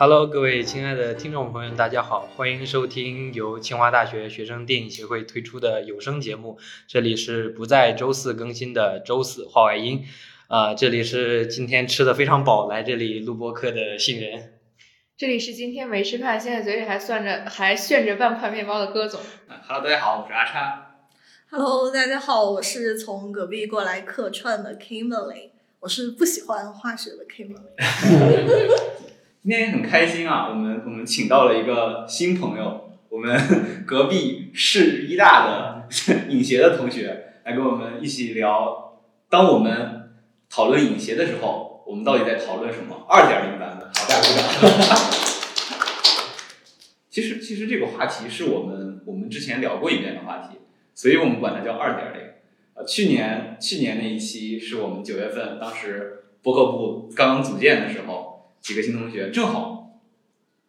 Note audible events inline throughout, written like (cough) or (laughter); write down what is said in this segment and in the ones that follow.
Hello，各位亲爱的听众朋友，大家好，欢迎收听由清华大学学生电影协会推出的有声节目。这里是不在周四更新的周四话外音，啊、这里是今天吃的非常饱，来这里录播课的新人。这里是今天没吃饭，现在嘴里还算着还炫着半块面包的戈总。Hello，大家好，我是阿叉。Hello，大家好，我是从隔壁过来客串的 Kimberly，我是不喜欢化学的 Kimberly。(laughs) 今天也很开心啊，我们我们请到了一个新朋友，我们 (laughs) 隔壁市医大的 (laughs) 影协的同学来跟我们一起聊，当我们讨论影协的时候，我们到底在讨论什么？二点零版本，好，大家鼓掌。其实其实这个话题是我们我们之前聊过一遍的话题，所以我们管它叫二点零。呃，去年去年那一期是我们九月份，当时博客部刚刚组建的时候。几个新同学正好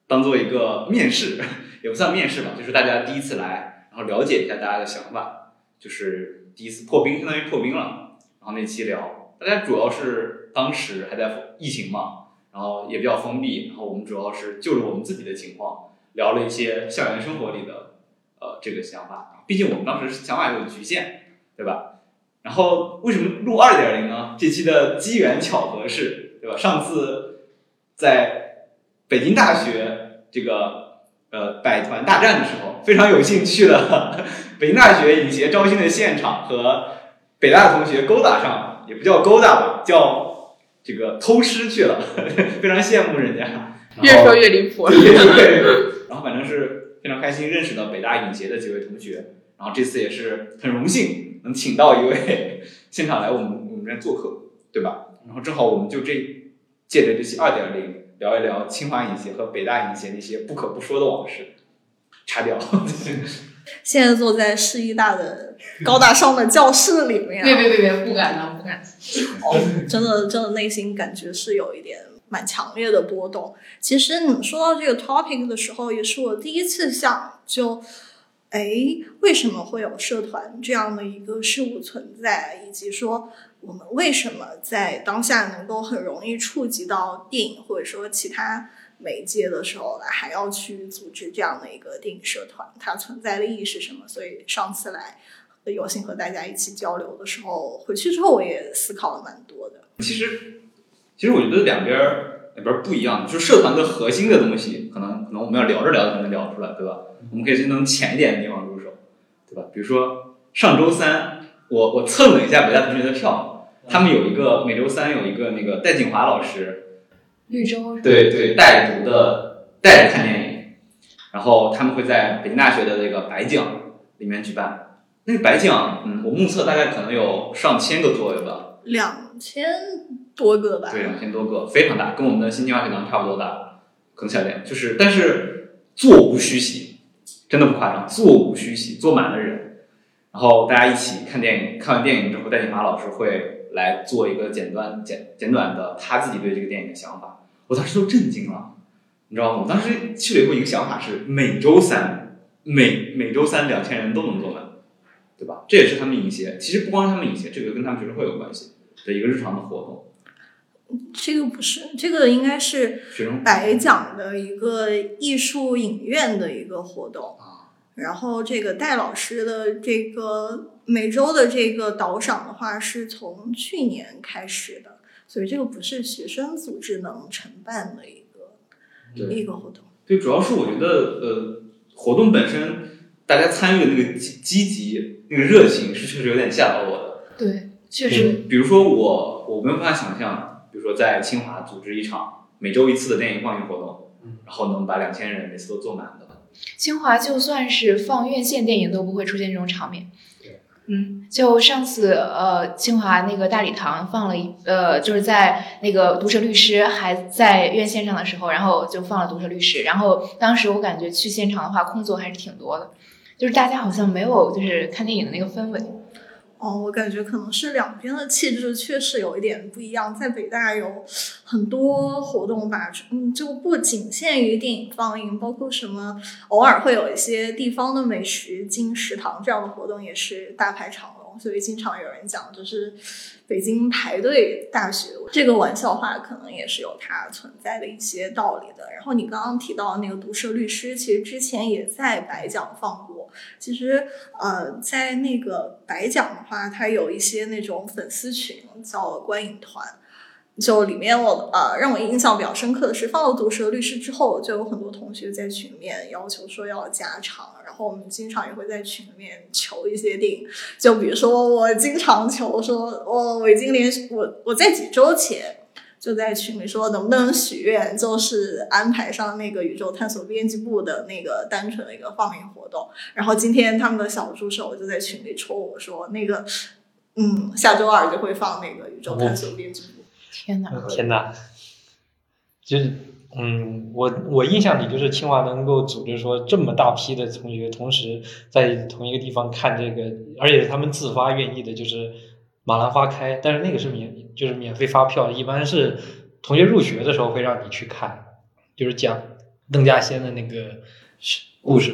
当做一个面试，(laughs) 也不算面试吧，就是大家第一次来，然后了解一下大家的想法，就是第一次破冰，相当于破冰了。然后那期聊，大家主要是当时还在疫情嘛，然后也比较封闭，然后我们主要是就着我们自己的情况聊了一些校园生活里的呃这个想法。毕竟我们当时想法有局限，对吧？然后为什么录二点零呢？这期的机缘巧合是，对吧？上次。在北京大学这个呃百团大战的时候，非常有幸去了北京大学影协招新的现场，和北大的同学勾搭上，也不叫勾搭吧，叫这个偷师去了，(laughs) 非常羡慕人家。越说越离谱。对对对。然后反正是非常开心认识了北大影协的几位同学，然后这次也是很荣幸能请到一位 (laughs) 现场来我们我们这做客，对吧？然后正好我们就这。借着这期二点零聊一聊清华影协和北大影协那些不可不说的往事，擦掉。(laughs) 现在坐在市医大的 (laughs) 高大上的教室里面、啊，别别别别，不敢当，不敢。哦，真的真的内心感觉是有一点蛮强烈的波动。其实你们说到这个 topic 的时候，也是我第一次想就。哎，为什么会有社团这样的一个事物存在？以及说我们为什么在当下能够很容易触及到电影或者说其他媒介的时候，还要去组织这样的一个电影社团？它存在的意义是什么？所以上次来有幸和大家一起交流的时候，回去之后我也思考了蛮多的。其实，其实我觉得两边两边不一样，就是社团的核心的东西，可能可能我们要聊着聊着才能聊出来，对吧？我们可以先从浅一点的地方入手，对吧？比如说上周三，我我蹭了一下北大同学的票，他们有一个每周三有一个那个戴锦华老师，绿洲对对带读的带着看电影，然后他们会在北京大学的那个白奖里面举办。那个白奖，嗯，我目测大概可能有上千个座位吧，两千多个吧，对，两千多个，非常大，跟我们的新清华学堂差不多大，可能小点，就是但是座无虚席。真的不夸张，座无虚席，坐满了人，然后大家一起看电影。看完电影之后，戴锦华老师会来做一个简短、简简短的他自己对这个电影的想法。我当时都震惊了，你知道吗？我当时去了以后，一个想法是每周三，每每周三两千人都能坐满，对吧？这也是他们影协，其实不光是他们影协，这个跟他们学生会有关系的一个日常的活动。这个不是，这个应该是学生白奖的一个艺术影院的一个活动。然后这个戴老师的这个每周的这个导赏的话，是从去年开始的，所以这个不是学生组织能承办的一个一个活动。对，主要是我觉得呃，活动本身大家参与的那个积积极、那个热情是确实有点吓到我的。对，确实。比如说我，我没有办法想象。比如说，在清华组织一场每周一次的电影放映活动，然后能把两千人每次都坐满的。清华就算是放院线电影都不会出现这种场面。嗯，就上次呃，清华那个大礼堂放了一呃，就是在那个《毒舌律师》还在院线上的时候，然后就放了《毒舌律师》，然后当时我感觉去现场的话，空座还是挺多的，就是大家好像没有就是看电影的那个氛围。哦，我感觉可能是两边的气质确实有一点不一样。在北大有很多活动吧，嗯，就不仅限于电影放映，包括什么偶尔会有一些地方的美食进食堂这样的活动也是大排场。所以经常有人讲，就是北京排队大学这个玩笑话，可能也是有它存在的一些道理的。然后你刚刚提到那个毒舌律师，其实之前也在白讲放过。其实呃，在那个白讲的话，它有一些那种粉丝群叫观影团。就里面我呃让我印象比较深刻的是，放了《毒舌律师》之后，就有很多同学在群里面要求说要加长，然后我们经常也会在群里面求一些电影，就比如说我经常求说，我我已经连我我在几周前就在群里说能不能许愿，就是安排上那个宇宙探索编辑部的那个单纯的一个放映活动，然后今天他们的小助手就在群里戳我说那个嗯下周二就会放那个宇宙探索编辑部。天哪！(laughs) 天哪！就是嗯，我我印象里就是清华能够组织说这么大批的同学同时在同一个地方看这个，而且他们自发愿意的，就是马兰花开，但是那个是免就是免费发票，一般是同学入学的时候会让你去看，就是讲邓稼先的那个故事。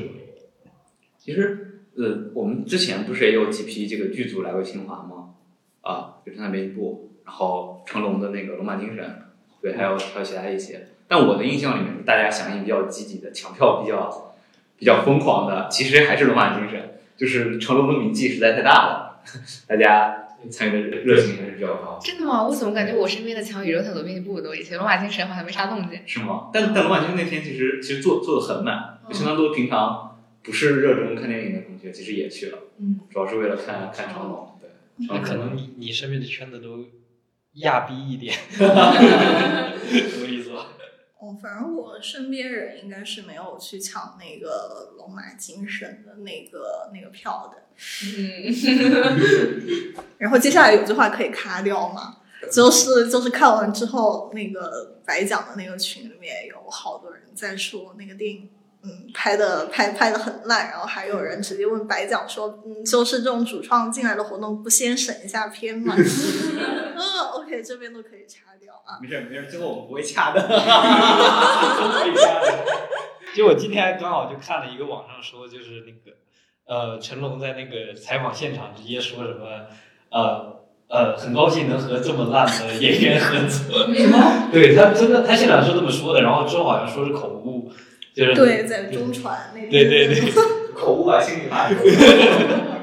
其实呃，我们之前不是也有几批这个剧组来过清华吗？啊，就是那边一部。然后成龙的那个《龙马精神》，对，还有还有其他一些。但我的印象里面，大家响应比较积极的，抢票比较比较疯狂的，其实还是《龙马精神》，就是成龙的名气实在太大了，(laughs) 大家参与的热情还是比较高。真的吗？我怎么感觉我身边的抢宇宙探索编辑部都一些，《龙马精神》好像没啥动静。是吗？但但《龙马精神》那天其实其实做做的很满，就相当多平常不是热衷看电影的同学，其实也去了。嗯，主要是为了看看成龙。对，那可能你你身边的圈子都。亚逼一点，(laughs) 什么意思？哦，反正我身边人应该是没有去抢那个龙马精神的那个那个票的。嗯，(laughs) 然后接下来有句话可以卡掉吗？就是就是看完之后，那个白讲的那个群里面有好多人在说那个电影。嗯，拍的拍拍的很烂，然后还有人直接问白讲说，嗯，就是这种主创进来的活动，不先审一下片吗？嗯，OK，这边都可以掐掉啊。没事没事，最后我们不会掐的。(laughs) 就我今天刚好就看了一个网上说，就是那个呃，成龙在那个采访现场直接说什么，呃呃，很高兴能和这么烂的演员合作。什么？对他真的，他现场是这么说的，然后之后好像说是口误。就是对，在中传那边。对对对，口误啊，心里话。(laughs)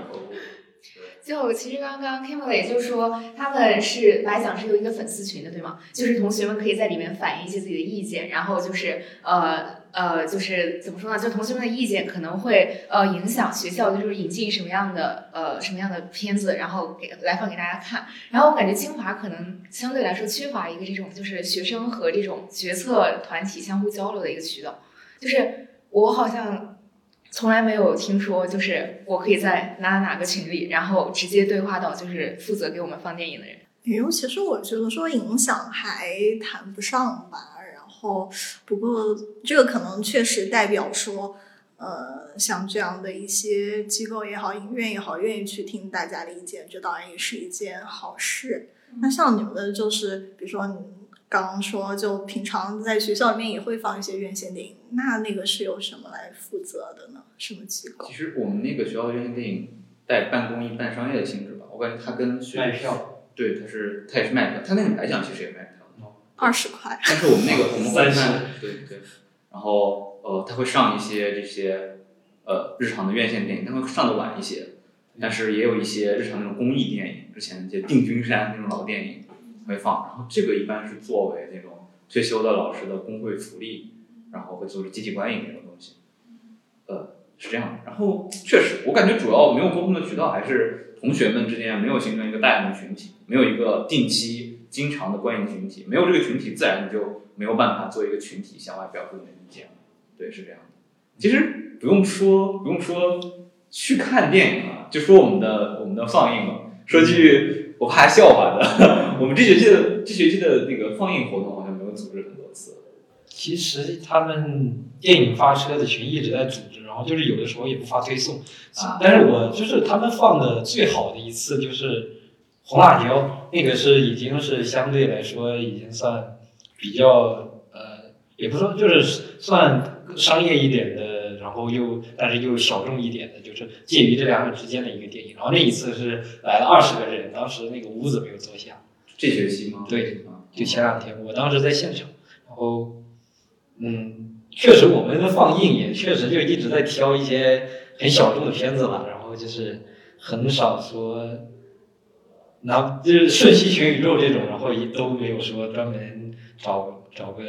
就其实刚刚 Kimberly 就说他们是白讲是有一个粉丝群的，对吗？就是同学们可以在里面反映一些自己的意见，然后就是呃呃，就是怎么说呢？就同学们的意见可能会呃影响学校，就是引进什么样的呃什么样的片子，然后给来放给大家看。然后我感觉清华可能相对来说缺乏一个这种就是学生和这种决策团体相互交流的一个渠道。就是我好像从来没有听说，就是我可以在哪哪哪个群里，然后直接对话到就是负责给我们放电影的人。尤其实我觉得说影响还谈不上吧。然后不过这个可能确实代表说，呃，像这样的一些机构也好，影院也好，愿意去听大家的意见，这当然也是一件好事。那像你们的，就是比如说你。刚刚说，就平常在学校里面也会放一些院线电影，那那个是由什么来负责的呢？什么机构？其实我们那个学校的院线电影带半公益、半商业的性质吧。我感觉它跟卖票，对，它是它也是卖票，它那个白奖其实也卖票，二十块。但是我们那个我们会看，对对。然后呃，它会上一些这些呃日常的院线电影，它会上的晚一些，但是也有一些日常那种公益电影，之前那些定军山那种老电影。会放，然后这个一般是作为那种退休的老师的工会福利，然后会组织集体观影那种东西，呃，是这样的。然后确实，我感觉主要没有沟通的渠道，还是同学们之间没有形成一个大型的群体，没有一个定期、经常的观影群体，没有这个群体，自然就没有办法做一个群体向外表述你的意见。对，是这样的。其实不用说，不用说去看电影了，就说我们的我们的放映吧，说句。我怕笑话的，(laughs) 我们这学期的这学期的那个放映活动好像没有组织很多次。其实他们电影发车的群一直在组织，然后就是有的时候也不发推送。啊，但是我就是他们放的最好的一次就是《红辣椒》，那个是已经是相对来说已经算比较呃，也不说就是算商业一点的。然后又但是又小众一点的，就是介于这两者之间的一个电影。然后那一次是来了二十个人，当时那个屋子没有坐下。这学期吗？对啊，就前两天，我当时在现场，然后，嗯，确实我们的放映也确实就一直在挑一些很小众的片子嘛，然后就是很少说，拿就是瞬息全宇宙这种，然后也都没有说专门找找个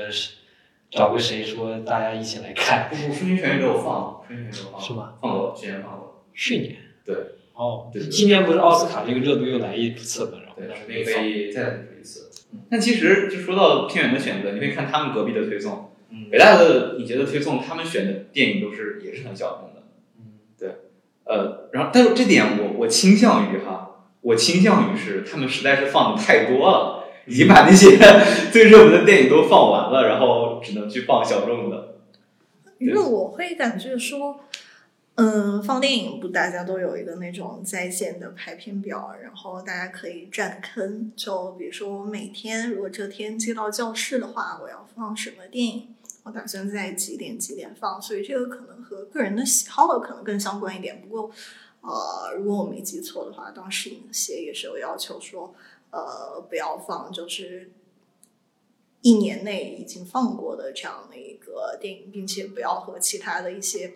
找个谁说大家一起来看，不不，《瞬息全宇宙》放了，《瞬息全宇宙》放了是吗？放过，之前放过。去年对，哦对，今年不是奥斯卡这个热度又来一次嘛，然后对，当时可以再说一次。但其实就说到片源的选择，你可以看他们隔壁的推送，嗯北大的你觉得推送他们选的电影都是也是很小众的，嗯，对呃，然后但是这点我我倾向于哈，我倾向于是他们实在是放的太多了，已经把那些最热门的电影都放完了，然后只能去放小众的。因为我会感觉说，嗯，放电影不大家都有一个那种在线的排片表，然后大家可以占坑。就比如说我每天如果这天接到教室的话，我要放什么电影，我打算在几点几点放，所以这个可能和个人的喜好可能更相关一点。不过，呃，如果我没记错的话，当时影协也是有要求说，呃，不要放就是一年内已经放过的这样的一个电影，并且不要和其他的一些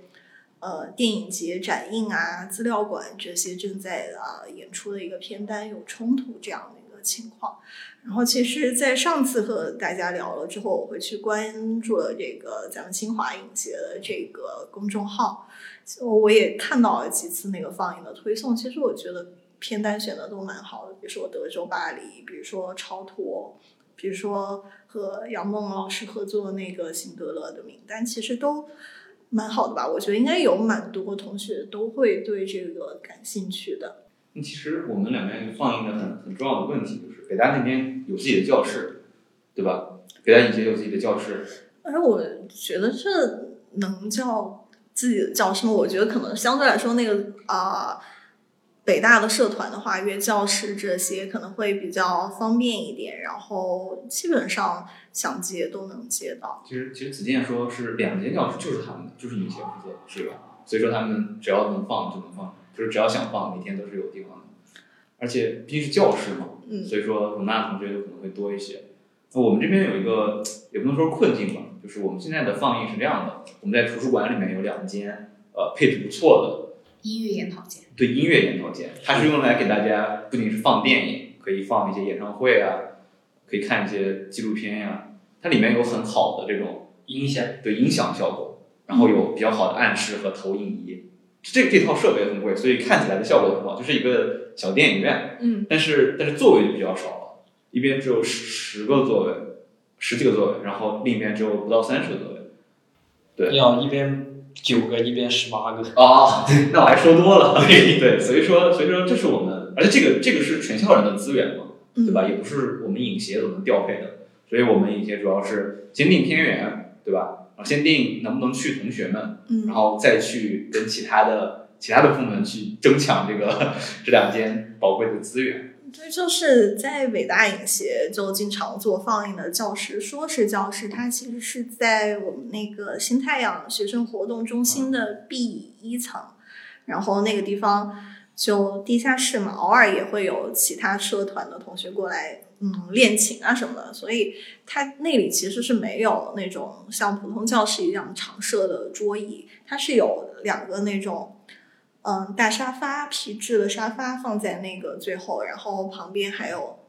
呃电影节展映啊、资料馆这些正在啊、演出的一个片单有冲突这样的一个情况。然后，其实，在上次和大家聊了之后，我会去关注了这个咱们清华影协的这个公众号，我也看到了几次那个放映的推送。其实我觉得片单选的都蛮好的，比如说德州巴黎，比如说超脱，比如说和杨梦老师合作的那个辛德勒的名单，其实都蛮好的吧？我觉得应该有蛮多同学都会对这个感兴趣的。其实我们两边放映的很很重要的问题就是，北大那边有自己的教室，对吧？北大以前有自己的教室，而我觉得这能叫自己的教室吗？我觉得可能相对来说，那个啊、北大的社团的话，约教室这些可能会比较方便一点，然后基本上想接都能接到。其实其实子健说是两间教室就是他们的，就是影协负责是吧，所以说他们只要能放就能放，就是只要想放，每天都是有地方的。而且毕竟是教室嘛，嗯所以说容纳同学就可能会多一些。那我们这边有一个也不能说困境吧，就是我们现在的放映是这样的，我们在图书馆里面有两间呃配置不错的音乐研讨间，对音乐研讨间，它是用来给大家不仅是放电影，可以放一些演唱会啊，可以看一些纪录片呀、它里面有很好的这种音响对音响效果，然后有比较好的暗示和投影仪，这这套设备很贵，所以看起来的效果很好，就是一个小电影院，嗯，但是但是座位就比较少了，一边只有十十个座位，十几个座位，然后另一边只有不到三十个座位。对要一边九个，一边十八个。哦，(laughs) 对，那我还说多了，(laughs) 对对，所以说所以说这是我们，而且这个这个是全校人的资源嘛，对吧？也不是我们影协所能调配的，所以我们影协主要是先定片源，对吧？先定能不能去同学们，嗯然后再去跟其他的其他的部门去争抢这个这两间宝贵的资源。对，就是在北大影协就经常做放映的教室，说是教室，它其实是在我们那个新太阳学生活动中心的 B 一层，然后那个地方就地下室嘛，偶尔也会有其他社团的同学过来，嗯，练琴啊什么的，所以它那里其实是没有那种像普通教室一样常设的桌椅，它是有两个那种。嗯，大沙发，皮质的沙发放在那个最后，然后旁边还有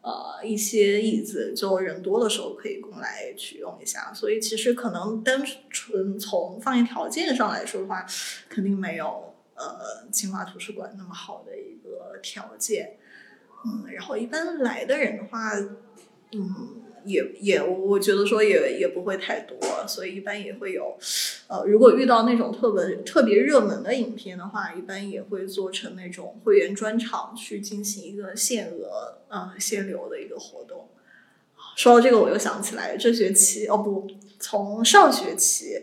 呃一些椅子，就人多的时候可以供来取用一下。所以其实可能单纯从放映条件上来说的话，肯定没有呃清华图书馆那么好的一个条件。嗯，然后一般来的人的话，嗯。也也，我觉得说也也不会太多，所以一般也会有，呃，如果遇到那种特别特别热门的影片的话，一般也会做成那种会员专场去进行一个限额呃限流的一个活动。说到这个，我又想起来，这学期哦不，从上学期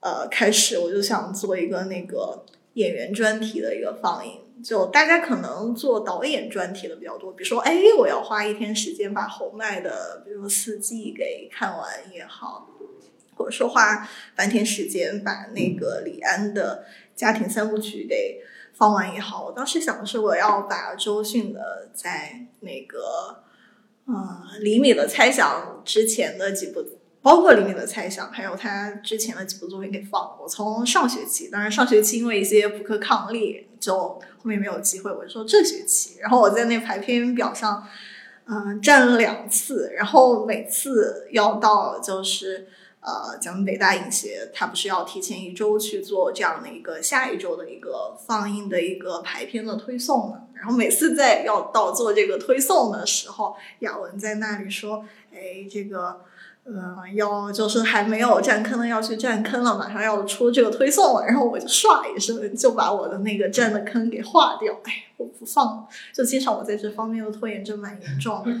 呃开始，我就想做一个那个演员专题的一个放映。就大家可能做导演专题的比较多，比如说，哎，我要花一天时间把侯麦的，比如说《四季》给看完也好，或者说花半天时间把那个李安的家庭三部曲给放完也好。我当时想的是，我要把周迅的在那个嗯，李米的猜想》之前的几部。包括里面的猜想，还有他之前的几部作品给放。我从上学期，当然上学期因为一些不可抗力，就后面没有机会。我就说这学期，然后我在那排片表上，嗯，占了两次，然后每次要到就是呃，咱们北大影协，他不是要提前一周去做这样的一个下一周的一个放映的一个排片的推送嘛？然后每次在要到做这个推送的时候，雅文在那里说：“哎，这个。”嗯，要就是还没有占坑的要去占坑了，马上要出这个推送了，然后我就唰一声就把我的那个占的坑给划掉，哎，我不放，就经常我在这方面的拖延症蛮严重的。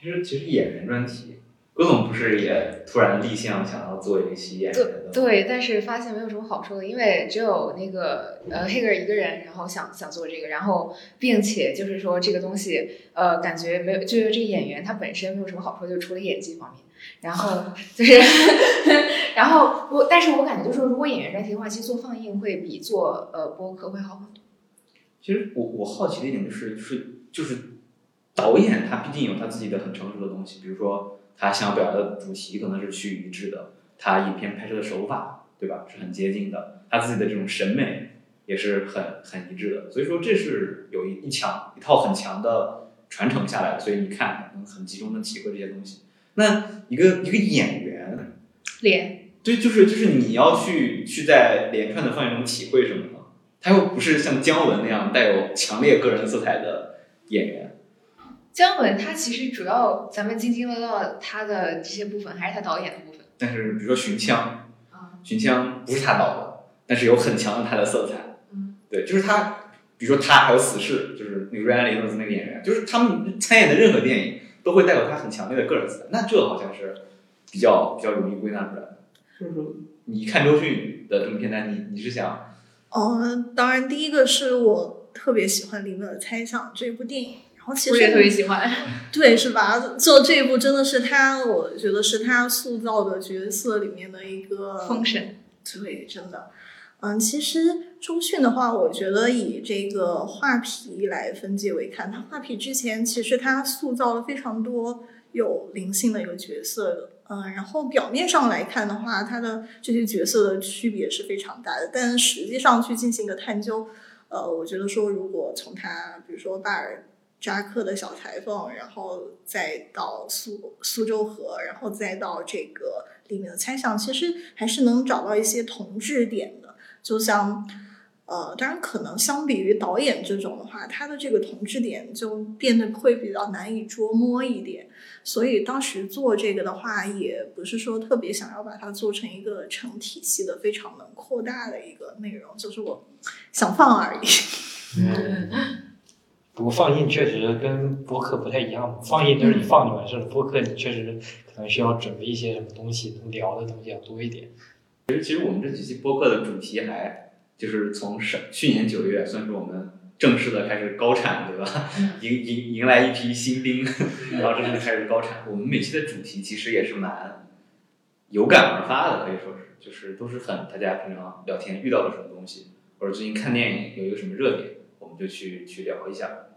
其实其实演员专题。郭总不是也突然立项想要做一个戏演对对，但是发现没有什么好说的，因为只有那个呃黑格尔一个人，然后想想做这个，然后并且就是说这个东西呃感觉没有，就是这个演员他本身没有什么好说，就除了演技方面，然后 (laughs) 就是，然后我但是我感觉就是说如果演员专题的话，其实做放映会比做呃播客会好很多。其实我我好奇的一点就是就是就是导演他毕竟有他自己的很成熟的东西，比如说。他想表达的主题可能是趋于一致的，他影片拍摄的手法，对吧，是很接近的，他自己的这种审美也是很很一致的，所以说这是有一一强一套很强的传承下来的，所以你看能很集中的体会这些东西。那一个一个演员脸，对，就是就是你要去去在连串的放映中体会什么呢？他又不是像姜文那样带有强烈个人色彩的演员。姜文他其实主要咱们津津乐道他的这些部分，还是他导演的部分。但是比如说《寻枪》，《寻枪》不是他导的，但是有很强的他的色彩。嗯，对，就是他，比如说他还有《死侍》，就是那个瑞安·雷诺兹那个演员，就是他们参演的任何电影都会带有他很强烈的个人色彩。那这好像是比较比较容易归纳出来的。就是说，你看周迅的这么片单，你你是想？哦，当然，第一个是我特别喜欢《里面的猜想》这部电影。我也特别喜欢，(laughs) 对，是吧？做这一部真的是他，我觉得是他塑造的角色里面的一个封神。对，真的。嗯，其实周迅的话，我觉得以这个画皮来分界为看，他画皮之前其实他塑造了非常多有灵性的一个角色。嗯，然后表面上来看的话，他的这些角色的区别是非常大的，但实际上去进行一个探究，呃，我觉得说如果从他，比如说巴尔。扎克的小裁缝，然后再到苏苏州河，然后再到这个里面的猜想，其实还是能找到一些同质点的。就像，呃，当然可能相比于导演这种的话，他的这个同质点就变得会比较难以捉摸一点。所以当时做这个的话，也不是说特别想要把它做成一个成体系的、非常能扩大的一个内容，就是我想放而已。(laughs) 不过放映确实跟播客不太一样，放映就是你放就完事了，播客你确实可能需要准备一些什么东西，能聊的东西要多一点。其实，其实我们这几期播客的主题还就是从上去年九月算是我们正式的开始高产，对吧？(laughs) 迎迎迎来一批新兵，然后正式开始高产。我们每期的主题其实也是蛮有感而发的，可以说是，就是都是很大家平常聊天遇到了什么东西，或者最近看电影有一个什么热点，我们就去去聊一下。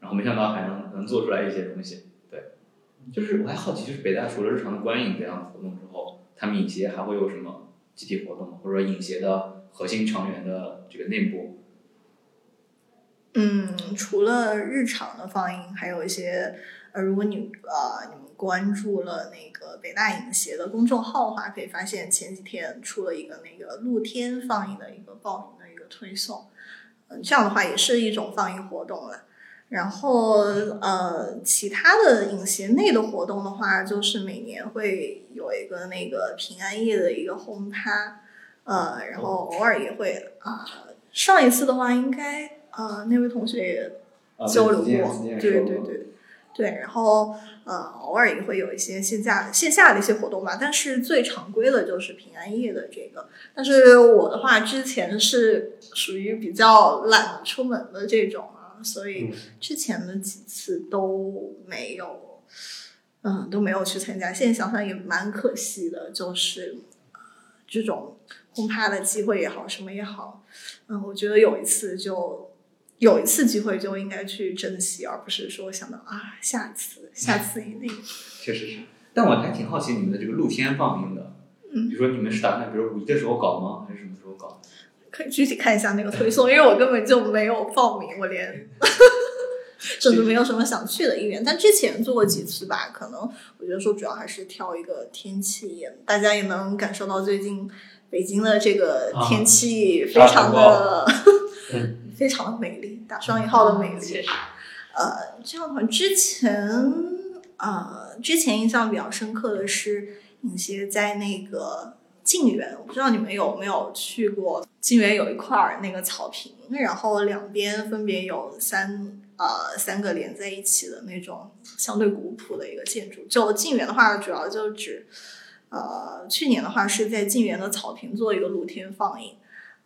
然后没想到还能能做出来一些东西，对，就是我还好奇，就是北大除了日常的观影这样的活动之后，他们影协还会有什么集体活动，或者说影协的核心成员的这个内部？嗯，除了日常的放映，还有一些呃，如果你呃你们关注了那个北大影协的公众号的话，可以发现前几天出了一个那个露天放映的一个报名的一个推送，嗯，这样的话也是一种放映活动了。然后呃，其他的影协内的活动的话，就是每年会有一个那个平安夜的一个轰趴，呃，然后偶尔也会啊，上一次的话应该呃那位同学也交流过，对对对对，然后呃偶尔也会有一些线下线下的一些活动吧，但是最常规的就是平安夜的这个，但是我的话之前是属于比较懒出门的这种。所以之前的几次都没有，嗯都没有去参加。现在想想也蛮可惜的，就是呃这种轰趴的机会也好，什么也好，嗯，我觉得有一次就有一次机会就应该去珍惜，而不是说想到啊下次下次一定。(laughs) 确实是。但我还挺好奇你们的这个露天放映的，嗯比如说你们是打算比如五一的时候搞吗？还是什么时候搞？可 (laughs) 以具体看一下那个推送，因为我根本就没有报名，我连 (laughs) 甚至没有什么想去的意愿。但之前做过几次吧，可能我觉得说主要还是挑一个天气也，大家也能感受到最近北京的这个天气非常的、(laughs) 嗯非常的美丽，打双引号的美丽。确实，呃，这样的话，之前呃，之前印象比较深刻的是影协在那个晋园，我不知道你们有没有去过。晋园有一块儿那个草坪，然后两边分别有三呃三个连在一起的那种相对古朴的一个建筑。就晋园的话，主要就指呃去年的话是在晋园的草坪做一个露天放映，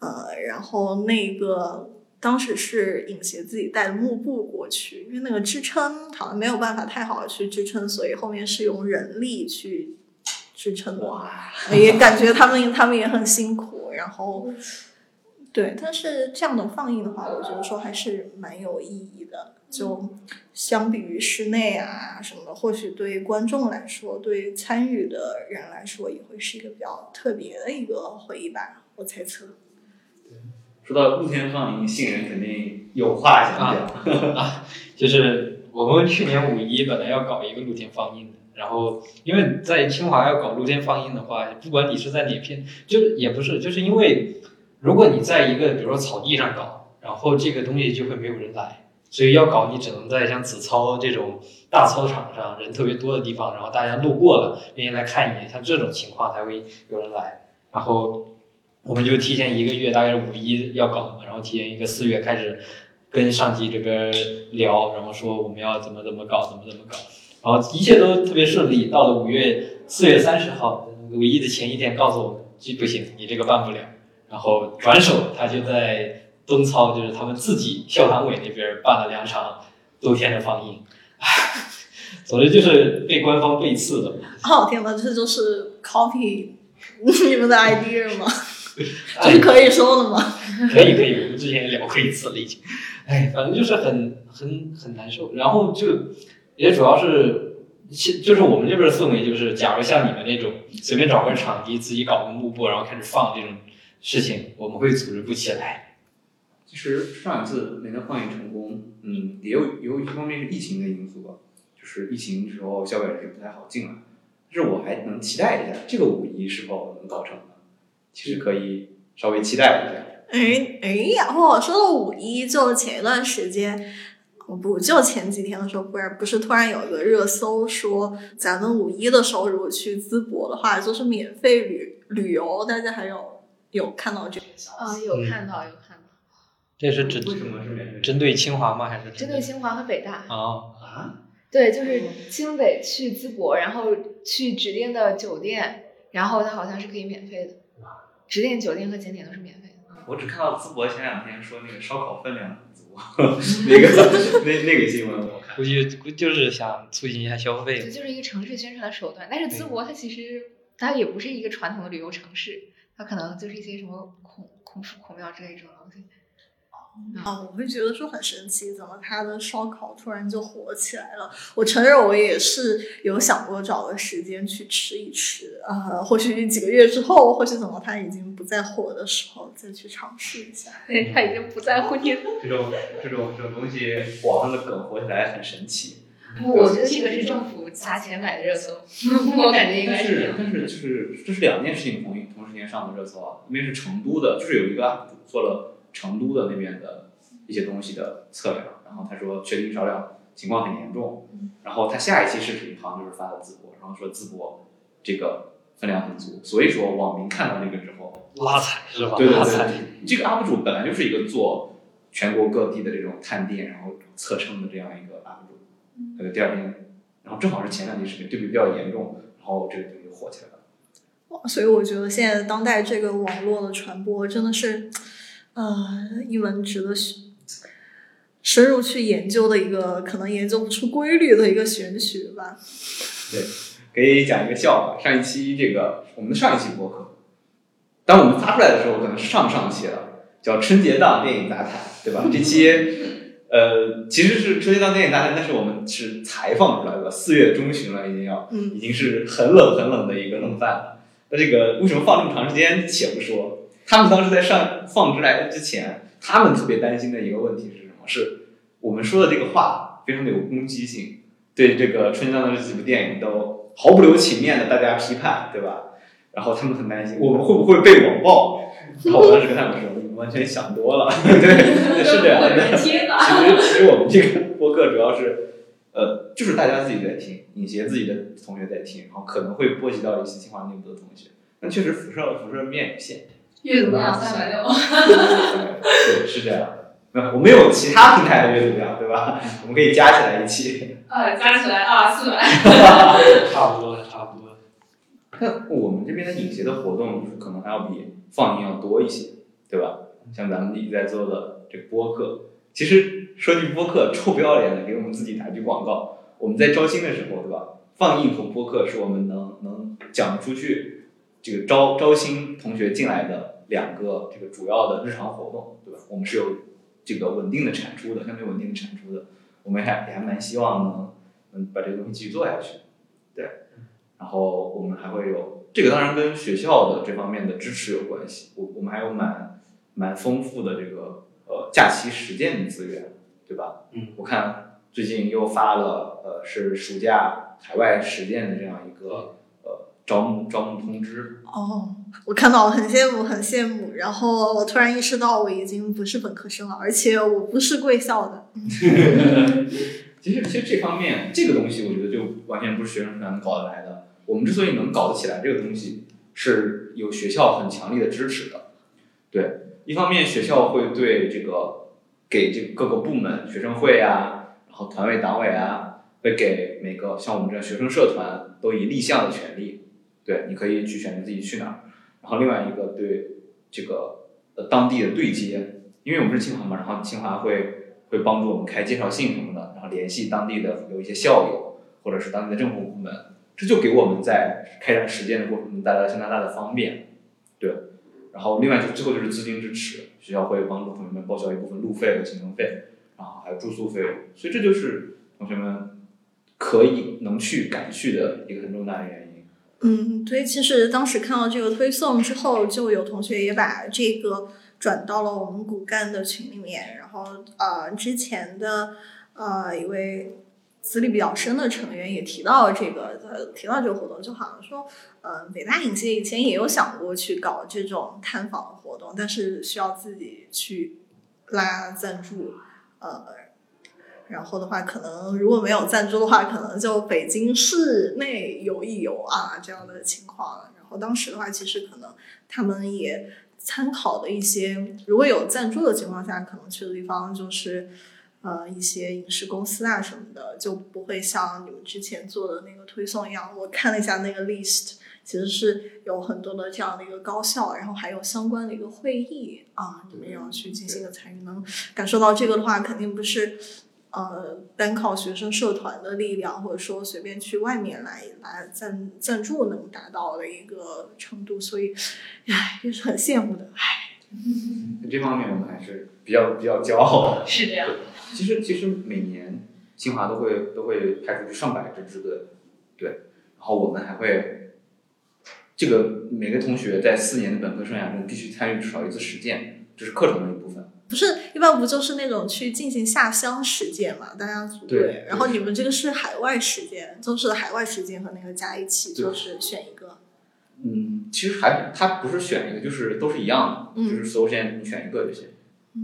呃，然后那个当时是影协自己带的幕布过去，因为那个支撑好像没有办法太好的去支撑，所以后面是用人力去支撑的。哇，也感觉他们他们也很辛苦，然后对，但是这样的放映的话，我觉得说还是蛮有意义的。就相比于室内啊什么的，或许对观众来说，对参与的人来说，也会是一个比较特别的一个回忆吧，我猜测。说到露天放映，信人肯定有话想讲。就是我们去年五一本来要搞一个露天放映的，然后因为在清华要搞露天放映的话，不管你是在哪片，就也不是，就是因为如果你在一个比如说草地上搞，然后这个东西就会没有人来，所以要搞你只能在像子操这种大操场上人特别多的地方，然后大家路过了愿意来看一眼，像这种情况才会有人来，然后。我们就提前一个月，大概是五一要搞，然后提前一个四月开始跟上级这边聊，然后说我们要怎么怎么搞，怎么怎么搞，然后一切都特别顺利。到了五月四月三十号，五一的前一天，告诉我们这不行，你这个办不了。然后转手他就在东操，就是他们自己校团委那边办了两场露天的放映，唉，(laughs) 总之就是被官方背刺了。哦天呐，这就是 copy 你们的 idea 吗？(laughs) 这是可以说的吗？可以可以，我们之前也聊过一次了已经。哎，反正就是很很很难受。然后就也主要是，其就是我们这边的氛围就是，假如像你们那种随便找个场地自己搞个幕布，然后开始放这种事情，我们会组织不起来。其实上一次没能放映成功，嗯，也有有一方面是疫情的因素吧，就是疫情时候消费者也不太好进来。但是我还能期待一下，这个五一是否能搞成呢？其实可以稍微期待一下。哎哎，然后说到五一，就前一段时间，哦不就前几天的时候，不是不是突然有一个热搜说，咱们五一的时候如果去淄博的话，就是免费旅旅游，大家还有有看到这个消啊，息？有看到有看到，这是针为什么是免费？针对清华吗？还是针对清华和北大，啊？啊？对，就是清北去淄博，然后去指定的酒店，然后它好像是可以免费的，指定酒店和景点都是免费的。我只看到淄博前两天说那个烧烤分量 (laughs) 那个那那个新闻我看。估计估计就是想促进一下消费这。就是一个城市宣传的手段。但是淄博它其实它也不是一个传统的旅游城市，它可能就是一些什么孔孔府、孔庙之类这种东西。啊，我会觉得说很神奇，怎么他的烧烤突然就火起来了？我承认我也是有想过找个时间去吃一吃，啊，或许几个月之后，或许怎么他已经不再火的时候，再去尝试一下。对，他已经不在乎你了。这种这种这种东西，网上的梗火起来很神奇。我觉得这个是政府砸钱买的热搜，(laughs) 我感觉应该是但。是但是就是这是两件事情同一同时间上的热搜啊，一边是成都的，就是有一个 UP 主做了成都的那边的一些东西的测量，然后他说确定少量情况很严重，然后他下一期视频好像就是发的淄博，然后说淄博这个分量很足，所以说网民看到那个之后，拉踩是吧？对对对拉踩。对，这个 UP 主本来就是一个做全国各地的这种探店然后测称的这样一个 UP 主，呃，第二天，然后正好是前两期视频对比比较严重，然后这个东西就火起来了。哇所以我觉得现在当代这个网络的传播真的是，呃，一门值得学深入去研究的一个，可能研究不出规律的一个玄学吧。对，可以讲一个笑话。上一期这个我们的上一期播客，当我们发出来的时候，可能是上上期了，叫春节档电影杂谈，对吧？这期呃其实是春节档电影杂谈，但是我们是才放出来的，四月中旬了，已经要嗯已经是很冷很冷的一个冷饭了。那这个为什么放这么长时间？且不说，他们当时在上放出来之前，他们特别担心的一个问题是什么？是我们说的这个话非常的有攻击性，对这个春节档的这几部电影都毫不留情面的大家批判，对吧？然后他们很担心我们会不会被网暴。然后我当时跟他们说，你们完全想多了，(laughs) 对，是这样的。其实其实我们这个播客主要是，呃，就是大家自己在听，影协自己的同学在听，然后可能会波及到一些清华内部的同学，但确实辐射辐射面有限。阅读量三百六。(laughs) 对，是这样的。那我们有其他平台的阅读量，对吧？我们可以加起来一起。(laughs) 啊，加起来啊，四百。(laughs) 差不多了，差不多了。那我们这边的影协的活动，可能还要比放映要多一些，对吧？像咱们一直在做的这个播客，其实说句播客，臭不要脸的给我们自己打句广告。我们在招新的时候，对吧？放映和播客是我们能能讲出去这个招招新同学进来的两个这个主要的日常活动，对吧？我们是有这个稳定的产出的，相对稳定的产出的。我们还也还蛮希望能能把这个东西继续做下去，对。然后我们还会有这个，当然跟学校的这方面的支持有关系。我我们还有蛮蛮丰富的这个呃假期实践的资源，对吧？嗯，我看最近又发了呃是暑假海外实践的这样一个呃招募招募通知。哦，我看到了，很羡慕，很羡慕。然后我突然意识到，我已经不是本科生了，而且我不是贵校的。(laughs) 其实，其实这方面这个东西，我觉得就完全不是学生团能搞得来的。我们之所以能搞得起来，这个东西是有学校很强力的支持的。对，一方面学校会对这个给这各个部门、学生会啊，然后团委、党委啊，会给每个像我们这样学生社团都以立项的权利。对，你可以去选择自己去哪儿。然后另外一个对这个呃当地的对接，因为我们是清华嘛，然后清华会会帮助我们开介绍信什么的，然后联系当地的有一些校友或者是当地的政府部门，这就给我们在开展实践的过程中带来了相当大的方便。对，然后另外就最后就是资金支持，学校会帮助同学们报销一部分路费和行程费，然后还有住宿费用，所以这就是同学们可以能去敢去的一个很重大的原因。嗯，对，其实当时看到这个推送之后，就有同学也把这个转到了我们骨干的群里面，然后呃，之前的呃一位资历比较深的成员也提到了这个，呃，提到这个活动，就好像说，呃，北大影协以前也有想过去搞这种探访活动，但是需要自己去拉赞助，呃。然后的话，可能如果没有赞助的话，可能就北京市内游一游啊这样的情况。然后当时的话，其实可能他们也参考的一些，如果有赞助的情况下，可能去的地方就是呃一些影视公司啊什么的，就不会像你们之前做的那个推送一样。我看了一下那个 list，其实是有很多的这样的一个高校，然后还有相关的一个会议啊，你们要去进行一个参与，能感受到这个的话，肯定不是。呃，单靠学生社团的力量，或者说随便去外面来来赞赞助能达到的一个程度，所以，唉，也是很羡慕的，唉。这方面我们还是比较比较骄傲的。是这样。其实其实每年清华都会都会派出去上百支支队，对，然后我们还会，这个每个同学在四年的本科生涯中必须参与至少一次实践，这是课程的一部分。不是，一般不就是那种去进行下乡实践嘛？大家组队对，然后你们这个是海外实践，就是海外实践和那个加一起，就是选一个。嗯，其实还它不是选一个，就是都是一样的，嗯就是所有实验你选一个就行。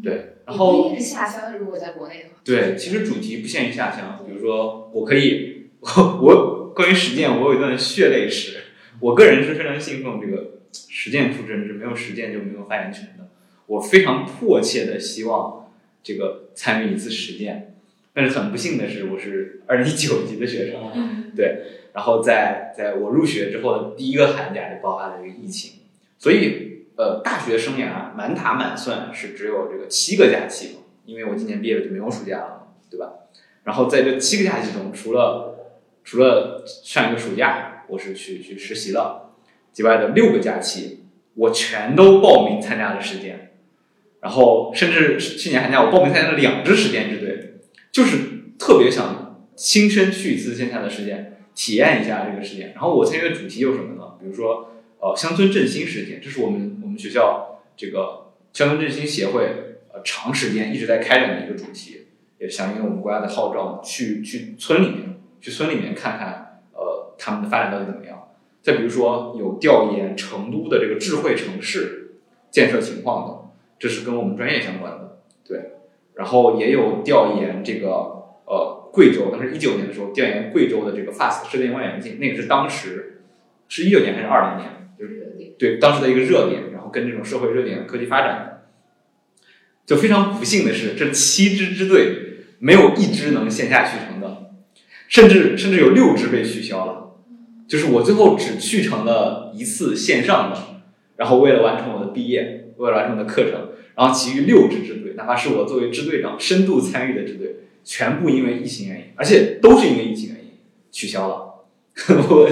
对，然不后一定是下乡，如果在国内的话。对，其实主题不限于下乡，比如说我可以，我我关于实践，我有一段血泪史。我个人是非常信奉这个实践出真知，没有实践就没有发言权的。我非常迫切的希望这个参与一次实践，但是很不幸的是，我是二零一九级的学生，嗯。对，然后在在我入学之后的第一个寒假就爆发了这个疫情，所以呃，大学生涯满打满算是只有这个七个假期嘛，因为我今年毕业了就没有暑假了，对吧？然后在这七个假期中，除了除了上一个暑假我是去去实习了，之外的六个假期，我全都报名参加了实践，然后甚至去年寒假我报名参加了两支实践支队，就是特别想亲身去一次线下的实践，体验一下这个实践。然后我参与的主题有什么呢？比如说呃乡村振兴实践，这是我们我们学校这个乡村振兴协会呃长时间一直在开展的一个主题，也响应我们国家的号召，去去村里面去村里面看看呃他们的发展到底怎么样。再比如说有调研成都的这个智慧城市建设情况的，这是跟我们专业相关的，对。然后也有调研这个呃贵州，当时一九年的时候调研贵州的这个 FAST 射电望远镜，那个是当时是一九年还是二零年，就是对当时的一个热点，然后跟这种社会热点科技发展的。就非常不幸的是，这七支支队没有一支能线下去成的，甚至甚至有六支被取消了。就是我最后只去成了一次线上的，然后为了完成我的毕业，为了完成我的课程，然后其余六支支队，哪怕是我作为支队长深度参与的支队，全部因为疫情原因，而且都是因为疫情原因取消了。(laughs) 我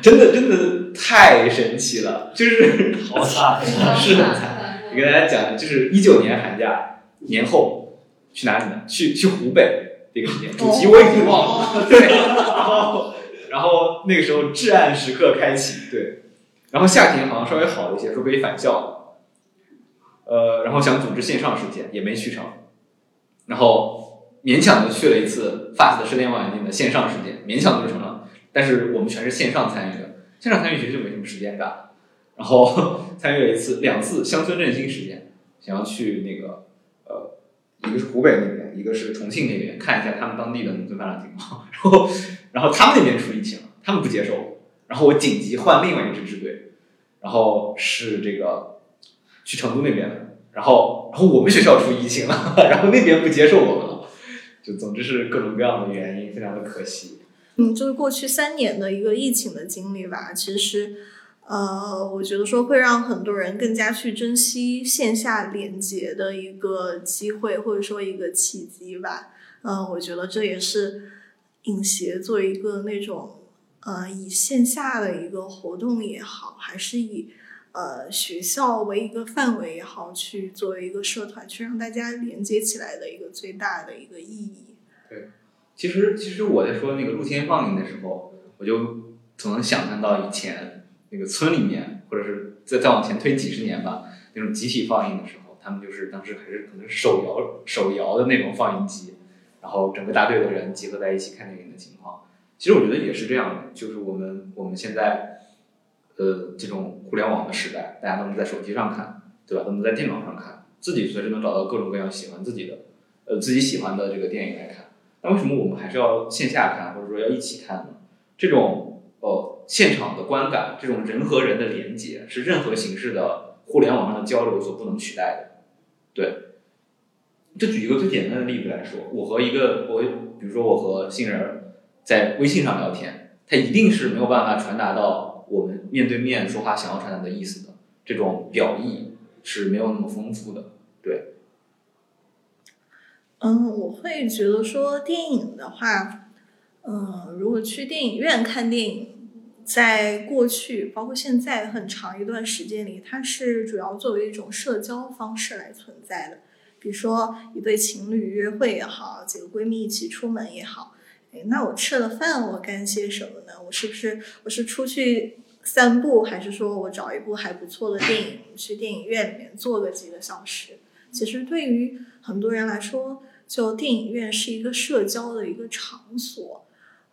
真的真的太神奇了，就是好惨是很惨。我跟大家讲，就是一九年寒假年后去哪里呢？去去湖北这个时间，主题我已经忘了。(laughs) 对，然后然后那个时候至暗时刻开启，对。然后夏天好像稍微好一些，说可以返校。呃，然后想组织线上实践也没去成，然后勉强的去了一次 FAST 射电望远镜的线上实践，勉强就成了。但是我们全是线上参与的，线上参与其实就没什么时间干。然后参与了一次、两次乡村振兴实践，想要去那个呃，一个是湖北那边，一个是重庆那边，看一下他们当地的农村发展情况。(laughs) 然后，然后他们那边出疫情了，他们不接受，然后我紧急换另外一支支队，然后是这个去成都那边。然后，然后我们学校出疫情了，然后那边不接受我们了，就总之是各种各样的原因，非常的可惜。嗯，就是过去三年的一个疫情的经历吧，其实，呃，我觉得说会让很多人更加去珍惜线下连接的一个机会，或者说一个契机吧。嗯、我觉得这也是影协做一个那种呃以线下的一个活动也好，还是以呃学校为一个范围也好，去作为一个社团去让大家连接起来的一个最大的一个意义。对其实，其实我在说那个露天放映的时候，我就总能想象到以前那个村里面，或者是再再往前推几十年吧，那种集体放映的时候，他们就是当时还是可能是手摇手摇的那种放映机，然后整个大队的人集合在一起看电影的情况。其实我觉得也是这样的，就是我们我们现在，呃，这种互联网的时代，大家都能在手机上看，对吧？都能在电脑上看，自己随时能找到各种各样喜欢自己的，呃，自己喜欢的这个电影来看。那为什么我们还是要线下看，或者说要一起看呢？这种呃现场的观感，这种人和人的连接，是任何形式的互联网上的交流所不能取代的。对，就举一个最简单的例子来说，我和一个我，比如说我和杏仁在微信上聊天，他一定是没有办法传达到我们面对面说话想要传达的意思的，这种表意是没有那么丰富的。对，嗯，我会觉得说电影的话，嗯，如果去电影院看电影，在过去包括现在很长一段时间里，它是主要作为一种社交方式来存在的。比如说一对情侣约会也好，几个闺蜜一起出门也好，那我吃了饭，我干些什么呢？我是不是我是出去散步，还是说我找一部还不错的电影去电影院里面坐个几个小时？其实对于很多人来说，就电影院是一个社交的一个场所。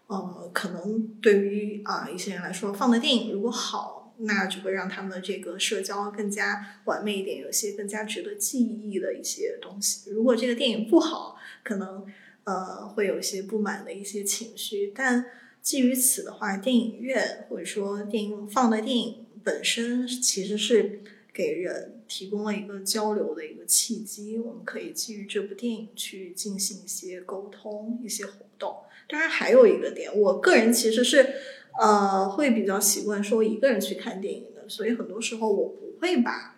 呃，可能对于啊、一些人来说，放的电影如果好，那就会让他们的这个社交更加完美一点，有些更加值得记忆的一些东西。如果这个电影不好，可能呃会有一些不满的一些情绪。但基于此的话，电影院或者说电影放的电影本身其实是给人提供了一个交流的一个契机，我们可以基于这部电影去进行一些沟通、一些活动。当然，还有一个点，我个人其实是呃会比较习惯说一个人去看电影的，所以很多时候我不会把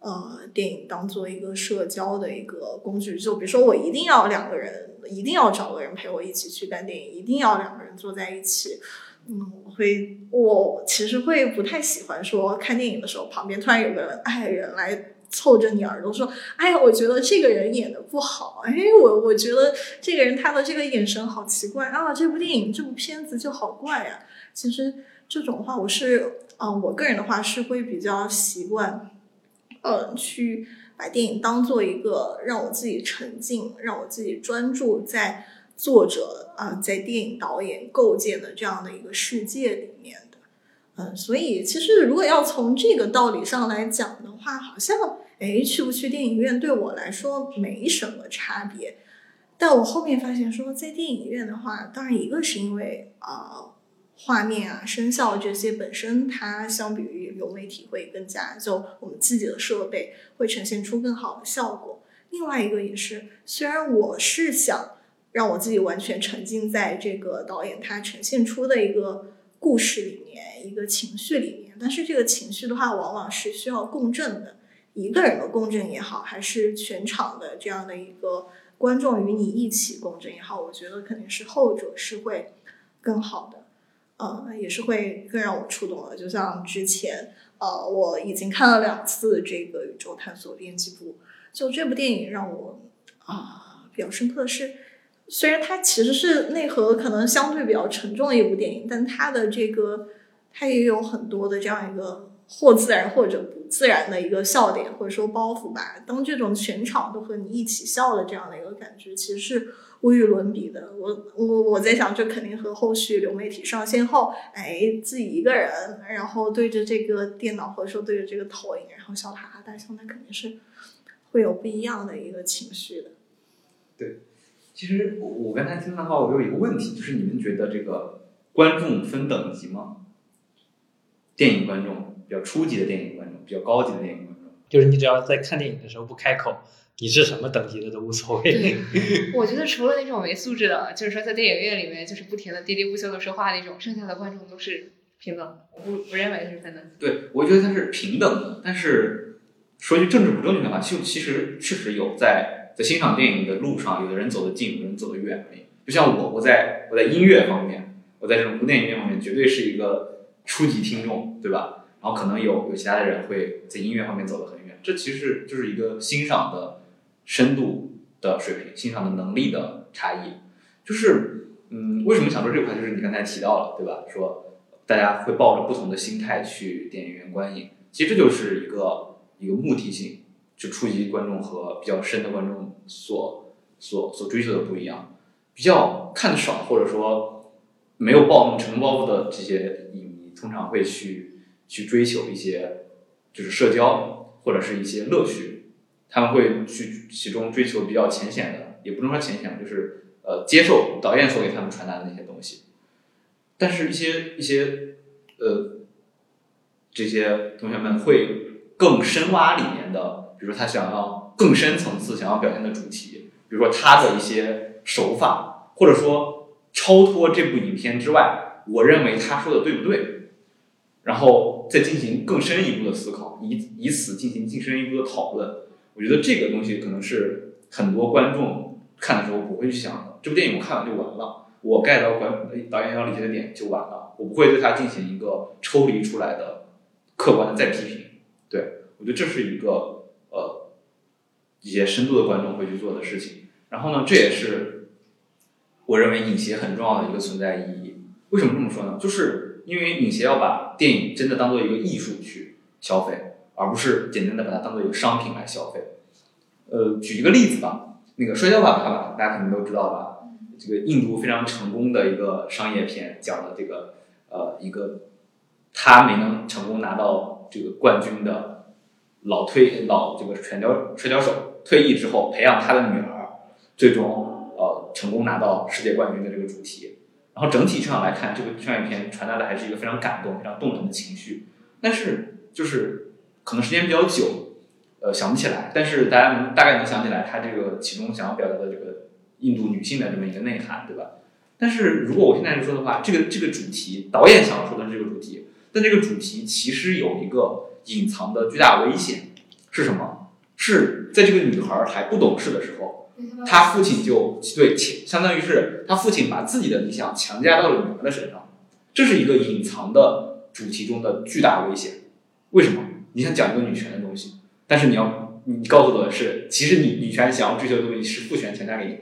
呃电影当做一个社交的一个工具。就比如说，我一定要两个人，一定要找个人陪我一起去看电影，一定要两个人坐在一起，嗯，我会我其实会不太喜欢说看电影的时候旁边突然有个爱人来凑着你耳朵说，哎呀，我觉得这个人演的不好，哎，我我觉得这个人他的这个眼神好奇怪啊，这部电影这部片子就好怪呀。其实这种话我是，嗯，我个人的话是会比较习惯，呃，去。把电影当做一个让我自己沉浸、让我自己专注在作者啊，在电影导演构建的这样的一个世界里面的，嗯，所以其实如果要从这个道理上来讲的话，好像哎，去不去电影院对我来说没什么差别。但我后面发现说，在电影院的话，当然一个是因为啊。画面啊，声效这些本身，它相比于流媒体会更加，就我们自己的设备会呈现出更好的效果。另外一个也是，虽然我是想让我自己完全沉浸在这个导演他呈现出的一个故事里面，一个情绪里面，但是这个情绪的话，往往是需要共振的，一个人的共振也好，还是全场的这样的一个观众与你一起共振也好，我觉得肯定是后者是会更好的。呃，也是会更让我触动的。就像之前，呃，我已经看了两次这个《宇宙探索编辑部》，就这部电影让我啊比较深刻的是，虽然它其实是内核可能相对比较沉重的一部电影，但它的这个它也有很多的这样一个或自然或者不自然的一个笑点或者说包袱吧。当这种全场都和你一起笑的这样的一个感觉，其实是。无与伦比的，我我我在想，这肯定和后续流媒体上线后，哎，自己一个人，然后对着这个电脑或者说对着这个投影，然后笑哈哈大笑，那肯定是会有不一样的一个情绪的。对，其实我我刚才听的话，我有一个问题，就是你们觉得这个观众分等级吗？电影观众比较初级的电影观众，比较高级的电影观众，就是你只要在看电影的时候不开口。你是什么等级的都无所谓。对，(laughs) 我觉得除了那种没素质的，就是说在电影院里面就是不停的喋喋不休的说话那种，剩下的观众都是平等的。我不不认为是分等。对，我觉得它是平等的。但是说句政治不正确的话，就其实确实有在在欣赏电影的路上，有的人走得近，有的人走得远而已。就像我，我在我在音乐方面，我在这种古典音乐方面，绝对是一个初级听众，对吧？然后可能有有其他的人会在音乐方面走得很远，这其实就是一个欣赏的。深度的水平，欣赏的能力的差异，就是，嗯，为什么想说这块？就是你刚才提到了，对吧？说大家会抱着不同的心态去电影院观影，其实这就是一个一个目的性，就初级观众和比较深的观众所所所追求的不一样。比较看的少或者说没有抱那么沉重包袱的这些影迷，通常会去去追求一些就是社交或者是一些乐趣。他们会去其中追求比较浅显的，也不能说浅显，就是呃接受导演所给他们传达的那些东西。但是，一些一些呃这些同学们会更深挖里面的，比如说他想要更深层次想要表现的主题，比如说他的一些手法，或者说超脱这部影片之外，我认为他说的对不对，然后再进行更深一步的思考，以以此进行更深一步的讨论。我觉得这个东西可能是很多观众看的时候不会去想的。这部电影我看完就完了，我 get 到观导演要理解的点就完了，我不会对他进行一个抽离出来的客观的再批评。对我觉得这是一个呃一些深度的观众会去做的事情。然后呢，这也是我认为影协很重要的一个存在意义。为什么这么说呢？就是因为影协要把电影真的当做一个艺术去消费。而不是简单的把它当做一个商品来消费。呃，举一个例子吧，那个《摔跤吧，爸爸》，大家可能都知道吧？这个印度非常成功的一个商业片，讲了这个呃一个他没能成功拿到这个冠军的老推老这个摔跤摔跤手退役之后，培养他的女儿，最终呃成功拿到世界冠军的这个主题。然后整体上来看，这个商业片传达的还是一个非常感动、非常动人的情绪。但是就是。可能时间比较久，呃，想不起来。但是大家能大概能想起来，他这个其中想要表达的这个印度女性的这么一个内涵，对吧？但是如果我现在就说的话，这个这个主题，导演想要说的这个主题，但这个主题其实有一个隐藏的巨大危险，是什么？是在这个女孩还不懂事的时候，他父亲就对，相当于是他父亲把自己的理想强加到了女儿的身上，这是一个隐藏的主题中的巨大危险。为什么？你想讲一个女权的东西，但是你要你告诉我的是，其实你女权想要追求的东西是父权强加给你，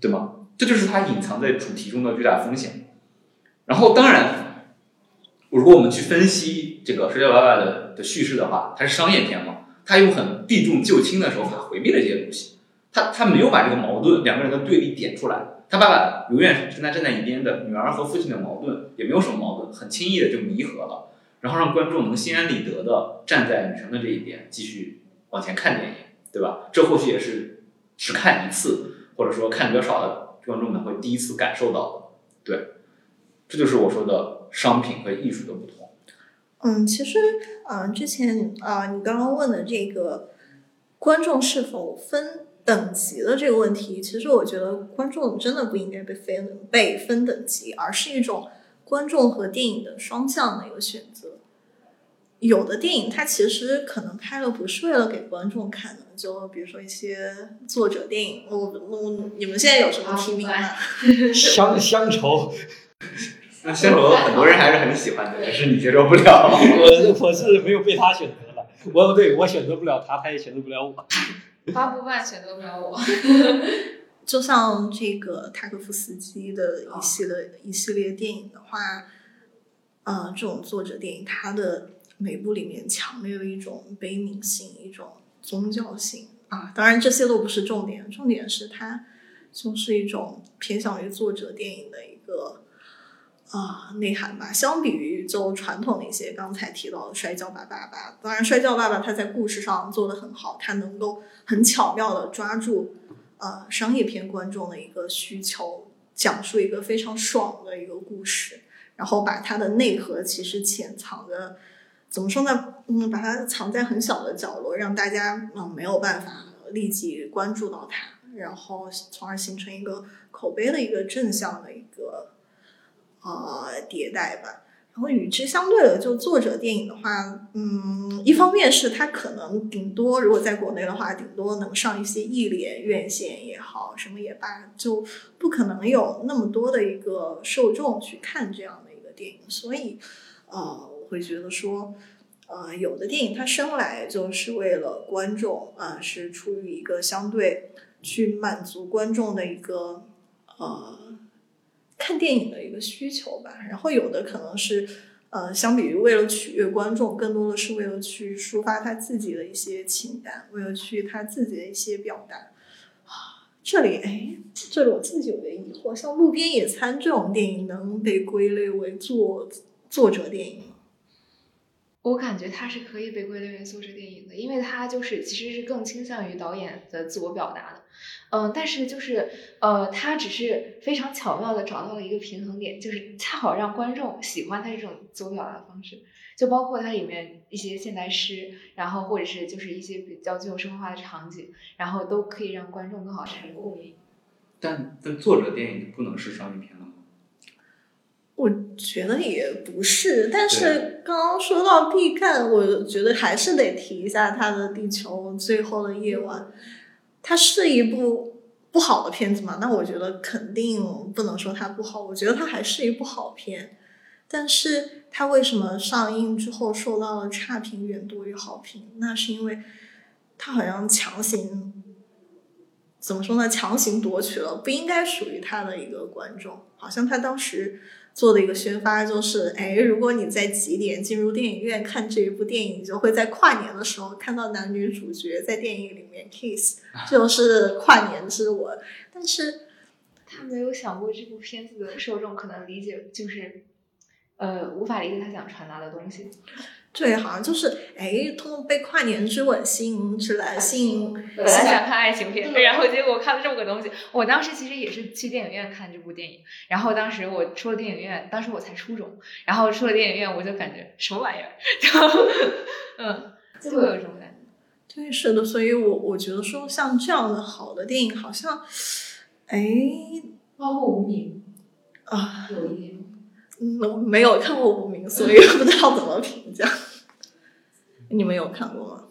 对吗？这就是它隐藏在主题中的巨大风险。然后，当然，如果我们去分析这个《摔跤吧爸爸》的的叙事的话，它是商业片嘛，它用很避重就轻的手法回避了这些东西。他他没有把这个矛盾两个人的对立点出来。他爸爸永远是跟他站在一边的，女儿和父亲的矛盾也没有什么矛盾，很轻易的就弥合了，然后让观众能心安理得的站在女生的这一边，继续往前看电影，对吧？这或许也是只看一次，或者说看比较少的。观众们会第一次感受到，对，这就是我说的商品和艺术的不同。嗯，其实，嗯，之前啊，你刚刚问的这个观众是否分等级的这个问题，其实我觉得观众真的不应该被分被分等级，而是一种观众和电影的双向的一个选择。有的电影它其实可能拍了不是为了给观众看的，就比如说一些作者电影，我我你们现在有什么提名吗？(laughs) 乡乡愁，(laughs) 那乡愁很多人还是很喜欢的，但是你接受不了。(laughs) 我我是没有被他选择了，我对我选择不了他，他也选择不了我。(laughs) 八部半选择不了我。(laughs) 就像这个塔可夫斯基的一系列一系列电影的话，呃，这种作者电影，它的。每部里面强烈的一种悲悯性，一种宗教性啊，当然这些都不是重点，重点是它就是一种偏向于作者电影的一个啊内涵吧。相比于就传统的一些刚才提到的《摔跤吧，爸爸》，当然《摔跤爸爸》它在故事上做的很好，它能够很巧妙的抓住呃商业片观众的一个需求，讲述一个非常爽的一个故事，然后把它的内核其实潜藏的。怎么说呢？嗯，把它藏在很小的角落，让大家嗯没有办法立即关注到它，然后从而形成一个口碑的一个正向的一个呃迭代吧。然后与之相对的，就作者电影的话，嗯，一方面是它可能顶多如果在国内的话，顶多能上一些艺联院线也好，什么也罢，就不可能有那么多的一个受众去看这样的一个电影，所以呃。我会觉得说，呃，有的电影它生来就是为了观众啊，是出于一个相对去满足观众的一个呃看电影的一个需求吧。然后有的可能是呃，相比于为了取悦观众，更多的是为了去抒发他自己的一些情感，为了去他自己的一些表达。啊，这里哎，这里我自己有点疑惑，像《路边野餐》这种电影能被归类为作作者电影？我感觉它是可以被归类为素质电影的，因为它就是其实是更倾向于导演的自我表达的，嗯，但是就是呃，他只是非常巧妙的找到了一个平衡点，就是恰好让观众喜欢他这种自我表达方式，就包括它里面一些现代诗，然后或者是就是一些比较具有生活化的场景，然后都可以让观众更好产生共鸣。但但作者电影不能是商业片。我觉得也不是，但是刚刚说到必看，我觉得还是得提一下他的《地球最后的夜晚》。它是一部不好的片子嘛？那我觉得肯定不能说它不好，我觉得它还是一部好片。但是它为什么上映之后受到了差评远多于好评？那是因为它好像强行怎么说呢？强行夺取了不应该属于他的一个观众，好像他当时。做的一个宣发就是，哎，如果你在几点进入电影院看这一部电影，就会在跨年的时候看到男女主角在电影里面 kiss，(laughs) 就是跨年之吻。但是他没有想过这部片子的受众可能理解，就是，呃，无法理解他想传达的东西。对，好像就是哎，通过被跨年之吻吸引起来，吸引本来想看爱情片，然后结果看了这么个东西。我当时其实也是去电影院看这部电影，然后当时我出了电影院，当时我才初中，然后出了电影院我就感觉什么玩意儿，(laughs) 嗯，就会有这种感觉。对，是的，所以我我觉得说像这样的好的电影，好像哎，包括无名啊，有一点。嗯，没有看过《无名》，所以不知道怎么评价。你们有看过吗？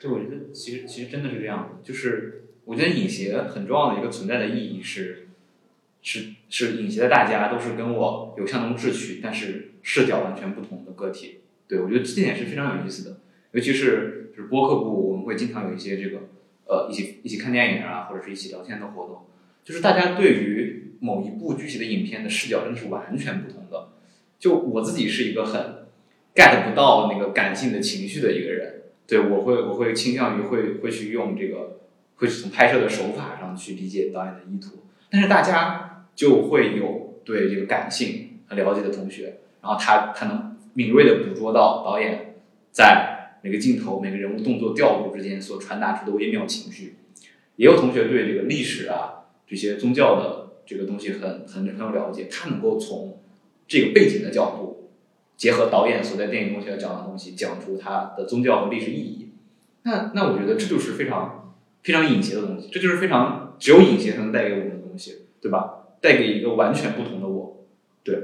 对，我觉得其实其实真的是这样的，就是我觉得影协很重要的一个存在的意义是，是是影协的大家都是跟我有相同志趣，但是视角完全不同的个体。对我觉得这点是非常有意思的，尤其是就是播客部，我们会经常有一些这个呃一起一起看电影啊，或者是一起聊天的活动，就是大家对于某一部具体的影片的视角真的是完全不同的。就我自己是一个很 get 不到那个感性的情绪的一个人，对我会我会倾向于会会去用这个。会从拍摄的手法上去理解导演的意图，但是大家就会有对这个感性很了解的同学，然后他他能敏锐的捕捉到导演在每个镜头、每个人物动作调度之间所传达出的微妙情绪。也有同学对这个历史啊这些宗教的这个东西很很很有了解，他能够从这个背景的角度，结合导演所在电影中想讲的东西，讲出它的宗教和历史意义。那那我觉得这就是非常。非常隐邪的东西，这就是非常只有隐邪才能带给我们的东西，对吧？带给一个完全不同的我，对，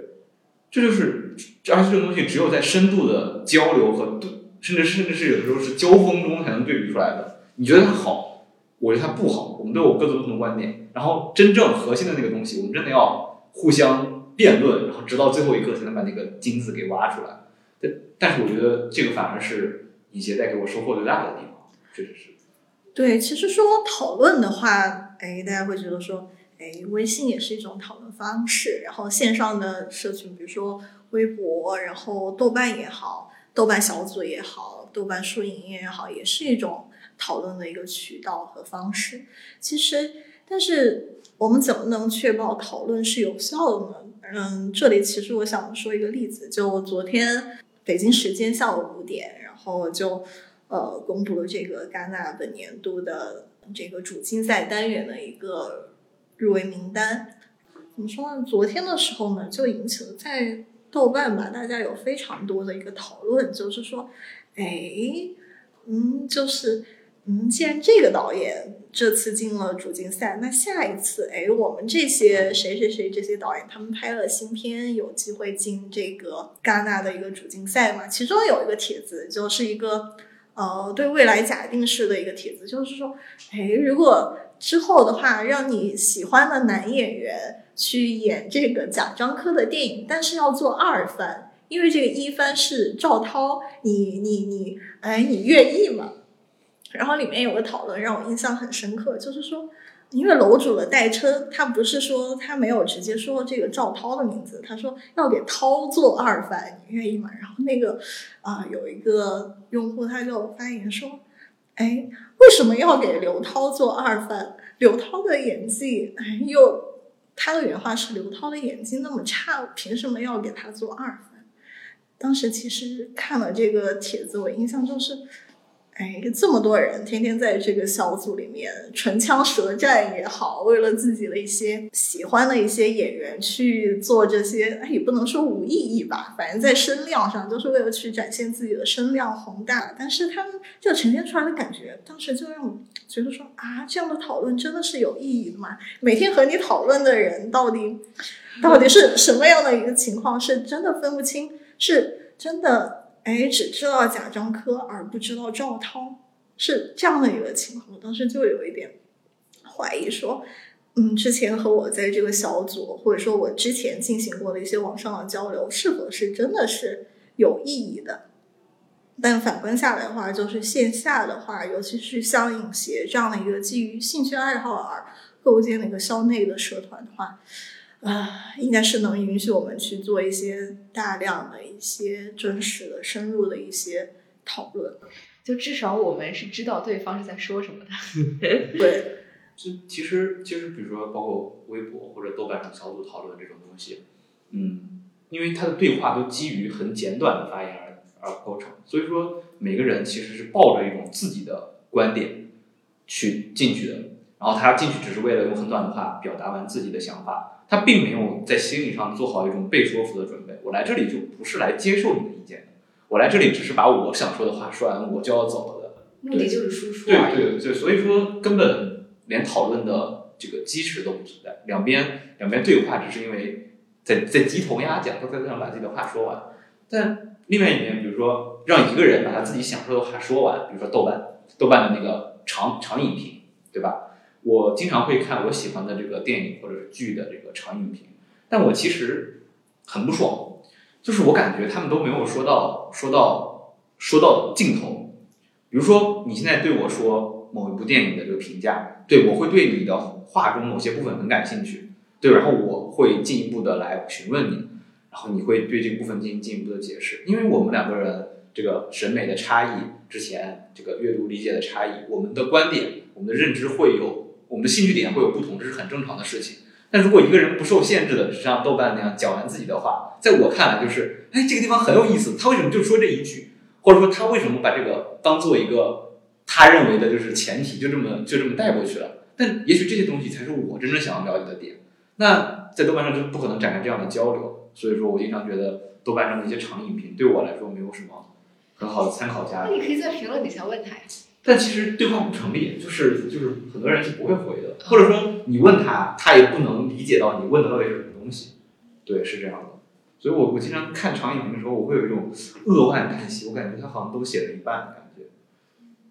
这就是，而且这个东西只有在深度的交流和对，甚至甚至是有的时候是交锋中才能对比出来的。你觉得它好，我觉得它不好，我们都有各自不同的观点。然后真正核心的那个东西，我们真的要互相辩论，然后直到最后一刻才能把那个金子给挖出来。但但是我觉得这个反而是隐邪带给我收获最大的地方，确实是。对，其实说讨论的话，哎，大家会觉得说，哎，微信也是一种讨论方式，然后线上的社群，比如说微博，然后豆瓣也好，豆瓣小组也好，豆瓣书影音也好，也是一种讨论的一个渠道和方式。其实，但是我们怎么能确保讨论是有效的呢？嗯，这里其实我想说一个例子，就昨天北京时间下午五点，然后就。呃，公布了这个戛纳本年度的这个主竞赛单元的一个入围名单。怎么说呢？昨天的时候呢，就引起了在豆瓣吧，大家有非常多的一个讨论，就是说，哎，嗯，就是，嗯，既然这个导演这次进了主竞赛，那下一次，哎，我们这些谁谁谁这些导演，他们拍了新片，有机会进这个戛纳的一个主竞赛嘛？其中有一个帖子，就是一个。呃，对未来假定式的一个帖子，就是说，哎，如果之后的话，让你喜欢的男演员去演这个贾樟柯的电影，但是要做二番，因为这个一番是赵涛，你你你，哎，你愿意吗？然后里面有个讨论让我印象很深刻，就是说。因为楼主的代称，他不是说他没有直接说这个赵涛的名字，他说要给涛做二番，你愿意吗？然后那个啊，有一个用户他就发言说：“哎，为什么要给刘涛做二番？刘涛的演技，哎，又他的原话是刘涛的演技那么差，凭什么要给他做二番？”当时其实看了这个帖子，我印象就是。哎，这么多人天天在这个小组里面唇枪舌战也好，为了自己的一些喜欢的一些演员去做这些，哎，也不能说无意义吧，反正在声量上都是为了去展现自己的声量宏大。但是他们就呈现出来的感觉，当时就让我觉得说啊，这样的讨论真的是有意义的吗？每天和你讨论的人到底到底是什么样的一个情况？是真的分不清，是真的。哎，只知道贾樟柯而不知道赵涛，是这样的一个情况。我当时就有一点怀疑，说，嗯，之前和我在这个小组，或者说我之前进行过的一些网上的交流，是否是真的是有意义的？但反观下来的话，就是线下的话，尤其是像影协这样的一个基于兴趣爱好而构建的一个校内的社团的话。啊，应该是能允许我们去做一些大量的一些真实的、深入的一些讨论，就至少我们是知道对方是在说什么的。(laughs) 对，就其实其实，比如说包括微博或者豆瓣上小组讨论这种东西，嗯，因为它的对话都基于很简短的发言而而构成，所以说每个人其实是抱着一种自己的观点去进去的，然后他进去只是为了用很短的话表达完自己的想法。他并没有在心理上做好一种被说服的准备。我来这里就不是来接受你的意见的，我来这里只是把我想说的话说完，我就要走了的。目的就是输出。对对对，所以说根本连讨论的这个基石都不存在。两边两边对话只是因为在在鸡同鸭讲，都在想把自己的话说完。但另外一边，比如说让一个人把他自己想说的话说完，比如说豆瓣豆瓣的那个长长影评，对吧？我经常会看我喜欢的这个电影或者是剧的这个长影评，但我其实很不爽，就是我感觉他们都没有说到说到说到尽头。比如说，你现在对我说某一部电影的这个评价，对我会对你的话中某些部分很感兴趣，对，然后我会进一步的来询问你，然后你会对这个部分进行进一步的解释，因为我们两个人这个审美的差异，之前这个阅读理解的差异，我们的观点、我们的认知会有，我们的兴趣点会有不同，这是很正常的事情。但如果一个人不受限制的像豆瓣那样讲完自己的话，在我看来就是，哎，这个地方很有意思，他为什么就说这一句，或者说他为什么把这个当做一个他认为的就是前提，就这么就这么带过去了？但也许这些东西才是我真正想要了解的点。那在豆瓣上就不可能展开这样的交流，所以说我经常觉得豆瓣上的一些长影评对我来说没有什么很好的参考价值。那你可以在评论底下问他呀。但其实对话不成立，就是就是很多人是不会回的，或者说你问他，他也不能理解到你问的到底是什么东西。对，是这样的。所以我我经常看长影评的时候，我会有一种扼腕叹息，我感觉他好像都写了一半的感觉。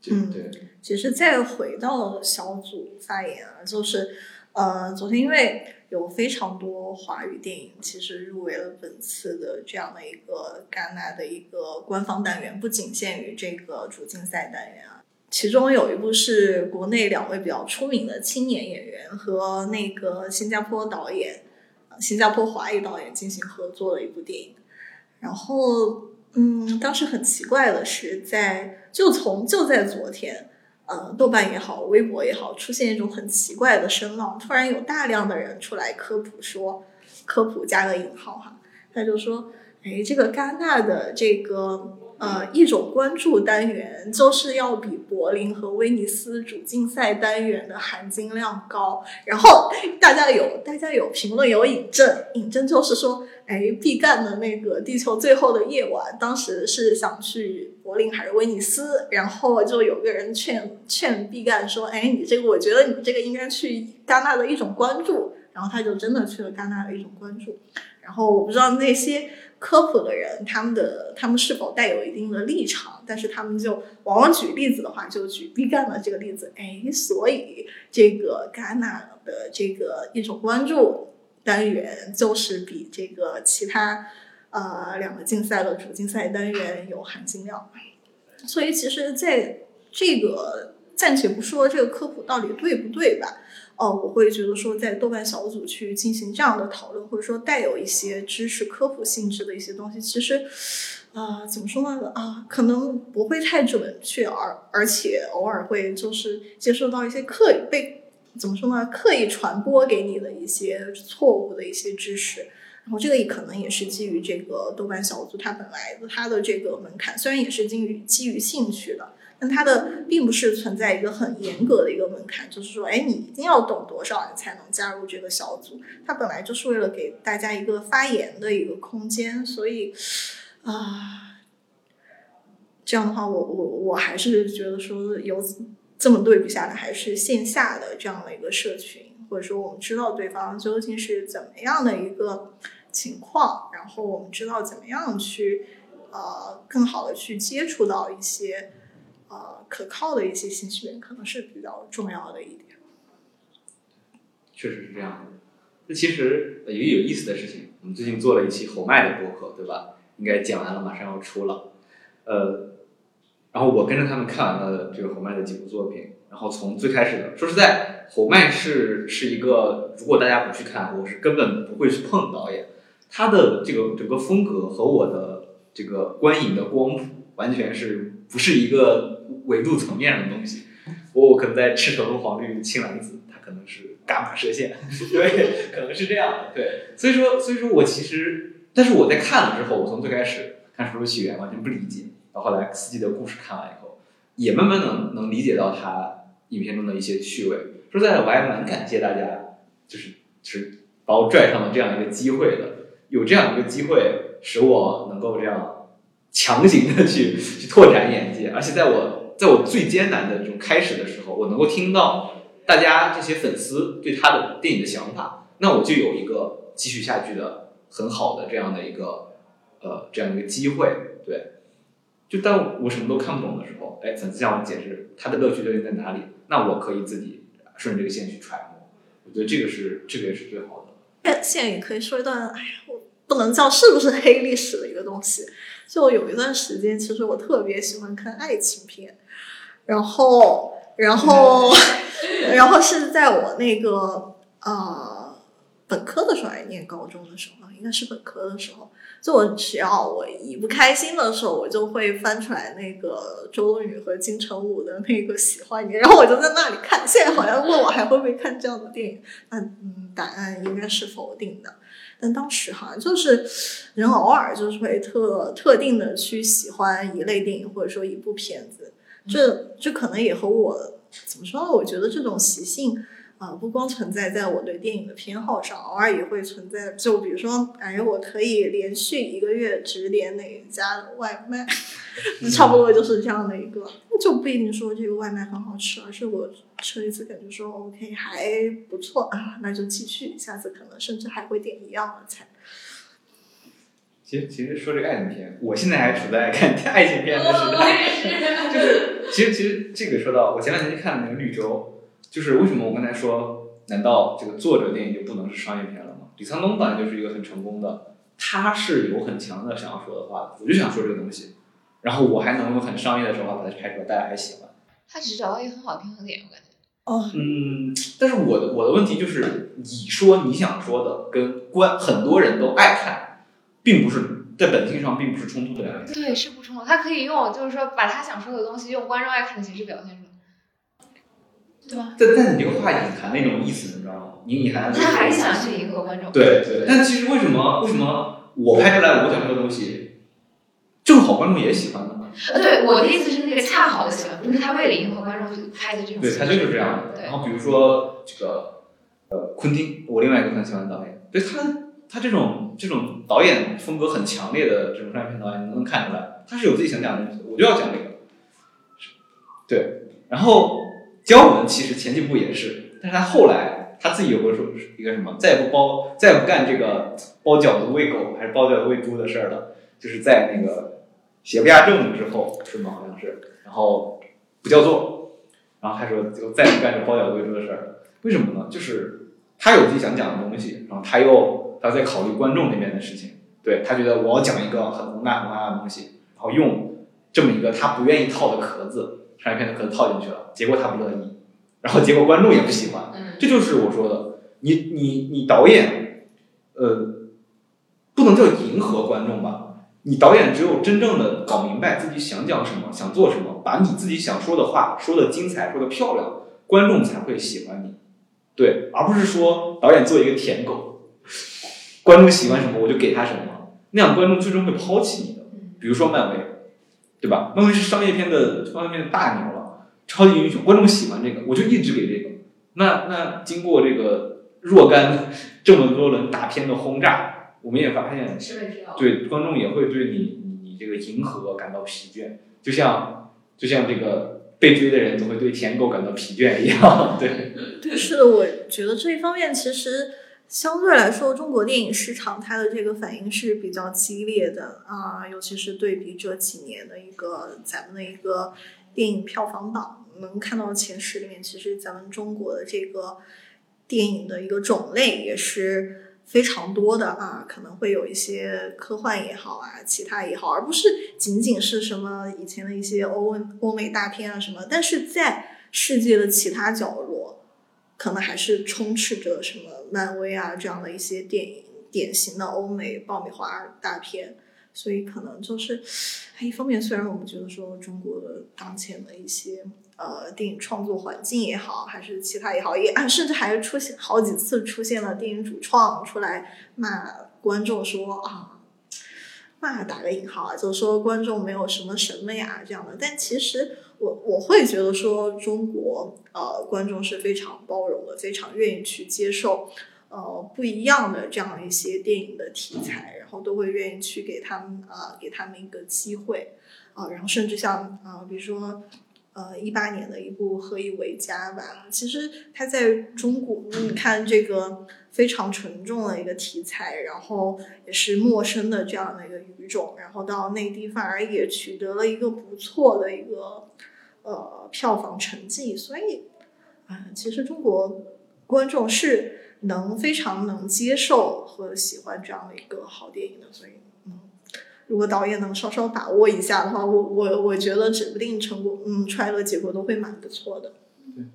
就嗯对，其实再回到小组发言啊，就是呃，昨天因为有非常多华语电影其实入围了本次的这样的一个戛纳的一个官方单元，不仅限于这个主竞赛单元啊。其中有一部是国内两位比较出名的青年演员和那个新加坡导演，呃新加坡华裔导演进行合作的一部电影。然后，嗯，当时很奇怪的是在，就从就在昨天，呃，豆瓣也好，微博也好，出现一种很奇怪的声浪，突然有大量的人出来科普说，科普加个引号哈，他就说，哎，这个戛纳的这个呃一种关注单元，就是要比柏林和威尼斯主竞赛单元的含金量高。然后大家有大家有评论有引证，引证就是说，哎，毕赣的那个《地球最后的夜晚》，当时是想去柏林还是威尼斯，然后就有个人劝劝毕赣说，哎，你这个我觉得你这个应该去戛纳的一种关注，然后他就真的去了戛纳的一种关注。然后我不知道那些科普的人，他们的他们是否带有一定的立场，但是他们就往往举例子的话，就举毕赣的这个例子，哎，所以这个戛纳的这个一种关注单元，就是比这个其他呃两个竞赛的主竞赛单元有含金量。所以其实在这个暂且不说这个科普到底对不对吧，哦，我会觉得说，在豆瓣小组去进行这样的讨论，或者说带有一些知识科普性质的一些东西，其实，啊、怎么说呢？啊、可能不会太准确，而而且偶尔会就是接受到一些刻意被怎么说呢？刻意传播给你的一些错误的一些知识。然后这个也可能也是基于这个豆瓣小组它本来的它的这个门槛，虽然也是基于基于兴趣的，但它的并不是存在一个很严格的一个门槛，就是说，哎，你一定要懂多少，你才能加入这个小组。它本来就是为了给大家一个发言的一个空间，所以啊、这样的话，我我我还是觉得说，有这么对比下来，还是线下的这样的一个社群，或者说我们知道对方究竟是怎么样的一个情况，然后我们知道怎么样去呃更好的去接触到一些呃可靠的一些信息源，可能是比较重要的一点。确实是这样的。那其实也有意思的事情，我们最近做了一期侯麦的播客，对吧？应该讲完了，马上要出了。呃，然后我跟着他们看完了这个侯麦的几部作品，然后从最开始的，说实在，侯麦是是一个，如果大家不去看，我是根本不会去碰导演。他的这个整个风格和我的这个观影的光谱完全是不是一个维度层面上的东西。我可能在赤橙黄绿青蓝紫，它可能是伽马射线，(laughs) 对，可能是这样的，对。所以说，所以说我其实，但是我在看了之后，我从最开始看《水手起源》完全不理解，到后来《四季的故事》看完以后，也慢慢能能理解到它影片中的一些趣味。说实在的，我还蛮感谢大家，就是就是把我拽上了这样一个机会的。有这样一个机会，使我能够这样强行的去去拓展眼界，而且在我在我最艰难的这种开始的时候，我能够听到大家这些粉丝对他的电影的想法，那我就有一个继续下去的很好的这样的一个呃这样一个机会，对。就当我什么都看不懂的时候，哎，粉丝向我解释他的乐趣究竟在哪里，那我可以自己顺着这个线去揣摩。我觉得这个是这个也是最好的。现在也可以说一段，哎呀，我不能叫是不是黑历史的一个东西。就有一段时间，其实我特别喜欢看爱情片，然后，然后，(laughs) 然后是在我那个呃本科的时候，还是念高中的时候，应该是本科的时候。就我只要我一不开心的时候，我就会翻出来那个周冬雨和金城武的那个喜欢你，然后我就在那里看。现在好像问我还会不会看这样的电影，那嗯，答案应该是否定的。但当时好像就是人偶尔就是会特特定的去喜欢一类电影或者说一部片子，这这可能也和我怎么说呢？我觉得这种习性。啊，不光存在在我对电影的偏好上，偶尔也会存在。就比如说，哎，我可以连续一个月只点哪一家的外卖，差不多就是这样的一个。就不一定说这个外卖很好吃，而是我吃了一次感觉说 OK 还不错啊，那就继续，下次可能甚至还会点一样的菜。其实，其实说这个爱情片，我现在还处在看 (laughs) 爱情片的时代。(laughs) 就是，其实，其实这个说到，我前两天去看那个《绿洲》。就是为什么我刚才说，难道这个作者电影就不能是商业片了吗？李沧东本来就是一个很成功的，他是有很强的想要说的话的，我就想说这个东西，然后我还能用很商业的手法把它拍出来，大家还喜欢。他只是找到一个很好的平衡点，我感觉。哦，嗯，但是我的我的问题就是，你说你想说的跟观很多人都爱看，并不是在本性上并不是冲突的两件事。对，是不冲突。他可以用就是说把他想说的东西用观众爱看的形式表现出来。对吧？但但你这个话隐含那种意思，你知道吗？你隐含他还是想去迎合观众。对对。但其实为什么为什么我拍出来我想说的东西，正好观众也喜欢呢？呃，对，我的意思是那个恰好的喜欢，不是他为了迎合观众去拍的这种。对他就是这样的。然后比如说这个呃，昆汀，我另外一个很喜欢的导演，对他他这种这种导演风格很强烈的这种商业片导演，你能不能看出来，他是有自己想讲的东西，我就要讲这个。对，然后。姜文其实前几部也是，但是他后来他自己有个说一个什么，再也不包，再也不干这个包饺子喂狗还是包饺子喂猪的事儿了，就是在那个邪不压正之后是吗？好像是，然后不叫做，然后他说就再也不干这包饺子喂猪的事儿，为什么呢？就是他有自己想讲的东西，然后他又他在考虑观众那边的事情，对他觉得我要讲一个很宏大宏大的东西，然后用这么一个他不愿意套的壳子。商业片的壳子套进去了，结果他不乐意，然后结果观众也不喜欢，这就是我说的，你你你导演，呃，不能叫迎合观众吧，你导演只有真正的搞明白自己想讲什么，想做什么，把你自己想说的话说的精彩，说的漂亮，观众才会喜欢你，对，而不是说导演做一个舔狗，观众喜欢什么我就给他什么，那样观众最终会抛弃你的，比如说漫威。对吧？漫威是商业片的商业片的大牛了，超级英雄，观众喜欢这个，我就一直给这个。那那经过这个若干这么多轮大片的轰炸，我们也发现，对观众也会对你你这个迎合感到疲倦，就像就像这个被追的人总会对舔狗感到疲倦一样。对，对，是的，我觉得这一方面其实。相对来说，中国电影市场它的这个反应是比较激烈的啊，尤其是对比这几年的一个咱们的一个电影票房榜，能看到前十里面，其实咱们中国的这个电影的一个种类也是非常多的啊，可能会有一些科幻也好啊，其他也好，而不是仅仅是什么以前的一些欧欧美大片啊什么，但是在世界的其他角落，可能还是充斥着什么。漫威啊，这样的一些电影，典型的欧美爆米花大片，所以可能就是，一方面虽然我们觉得说中国的当前的一些呃电影创作环境也好，还是其他也好，也甚至还出现好几次出现了电影主创出来骂观众说啊，骂打个引号啊，就是说观众没有什么审美啊这样的，但其实。我我会觉得说中国呃观众是非常包容的，非常愿意去接受呃不一样的这样一些电影的题材，然后都会愿意去给他们啊给他们一个机会啊，然后甚至像啊比如说呃一八年的一部《何以为家》吧，其实它在中国你看这个非常沉重的一个题材，然后也是陌生的这样的一个语种，然后到内地反而也取得了一个不错的一个。呃，票房成绩，所以啊，其实中国观众是能非常能接受和喜欢这样的一个好电影的，所以嗯，如果导演能稍稍把握一下的话，我我我觉得指不定成果嗯出来的结果都会蛮不错的。对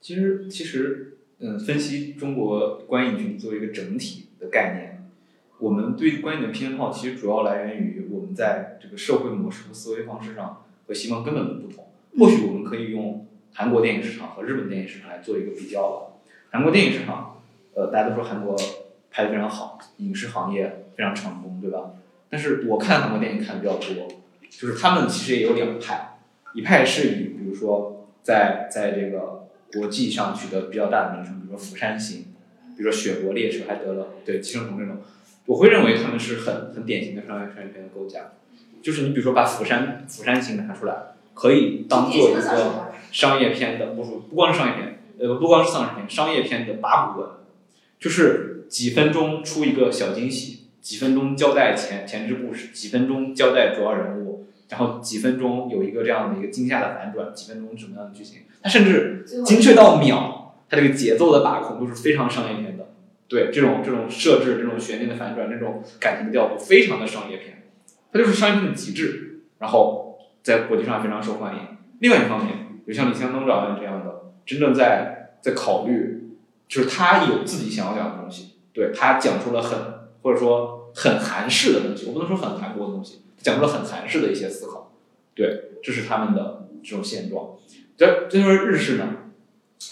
其实其实嗯，分析中国观影群作为一个整体的概念，我们对观影的偏好其实主要来源于我们在这个社会模式和思维方式上和西方根本的不同。或许我们可以用韩国电影市场和日本电影市场来做一个比较吧。韩国电影市场，呃，大家都说韩国拍的非常好，影视行业非常成功，对吧？但是我看韩国电影看的比较多，就是他们其实也有两派，一派是以比如说在在这个国际上取得比较大的名声，比如说《釜山行》，比如说《雪国列车》还得了对寄生虫这种，我会认为他们是很很典型的商业商业片的构架，就是你比如说把《釜山釜山行》拿出来。可以当做一个商业片的，不不光是商业片，呃，不光是丧尸片，商业片的八股文，就是几分钟出一个小惊喜，几分钟交代前前置故事，几分钟交代主要人物，然后几分钟有一个这样的一个惊吓的反转，几分钟什么样的剧情，它甚至精确到秒，它这个节奏的把控都是非常商业片的。对这种这种设置，这种悬念的反转，这种感情的调度，非常的商业片，它就是商业片的极致，然后。在国际上非常受欢迎。另外一方面，有像李湘东导演这样的，真正在在考虑，就是他有自己想要讲的东西，对他讲出了很或者说很韩式的东西，我不能说很韩国的东西，讲出了很韩式的一些思考。对，这是他们的这种现状。这这就是日式呢，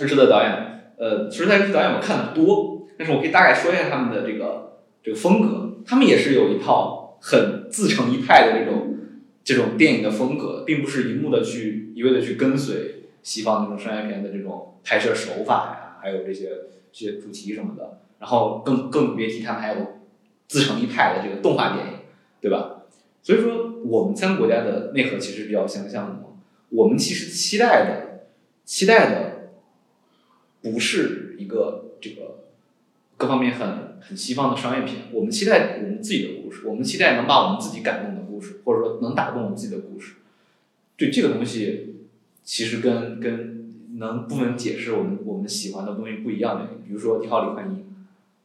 日式的导演，呃，其实在日式导演我看的多，但是我可以大概说一下他们的这个这个风格，他们也是有一套很自成一派的这种。这种电影的风格，并不是一幕的去一味的去跟随西方那种商业片的这种拍摄手法呀，还有这些这些主题什么的。然后更更别提他们还有自成一派的这个动画电影，对吧？所以说，我们三个国家的内核其实比较相像的嘛。我们其实期待的期待的不是一个这个各方面很很西方的商业片，我们期待我们自己的故事，我们期待能把我们自己感动的故事。或者能打动我们自己的故事，对这个东西，其实跟跟能不能解释我们我们喜欢的东西不一样的，比如说《你好，李焕英》，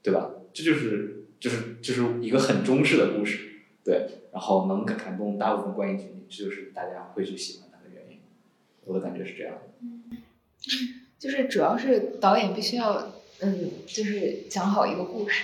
对吧？这就是就是就是一个很中式的故事，对，然后能感感动大部分观影群体，这就是大家会去喜欢它的原因。我的感觉是这样的。嗯，就是主要是导演必须要嗯，就是讲好一个故事。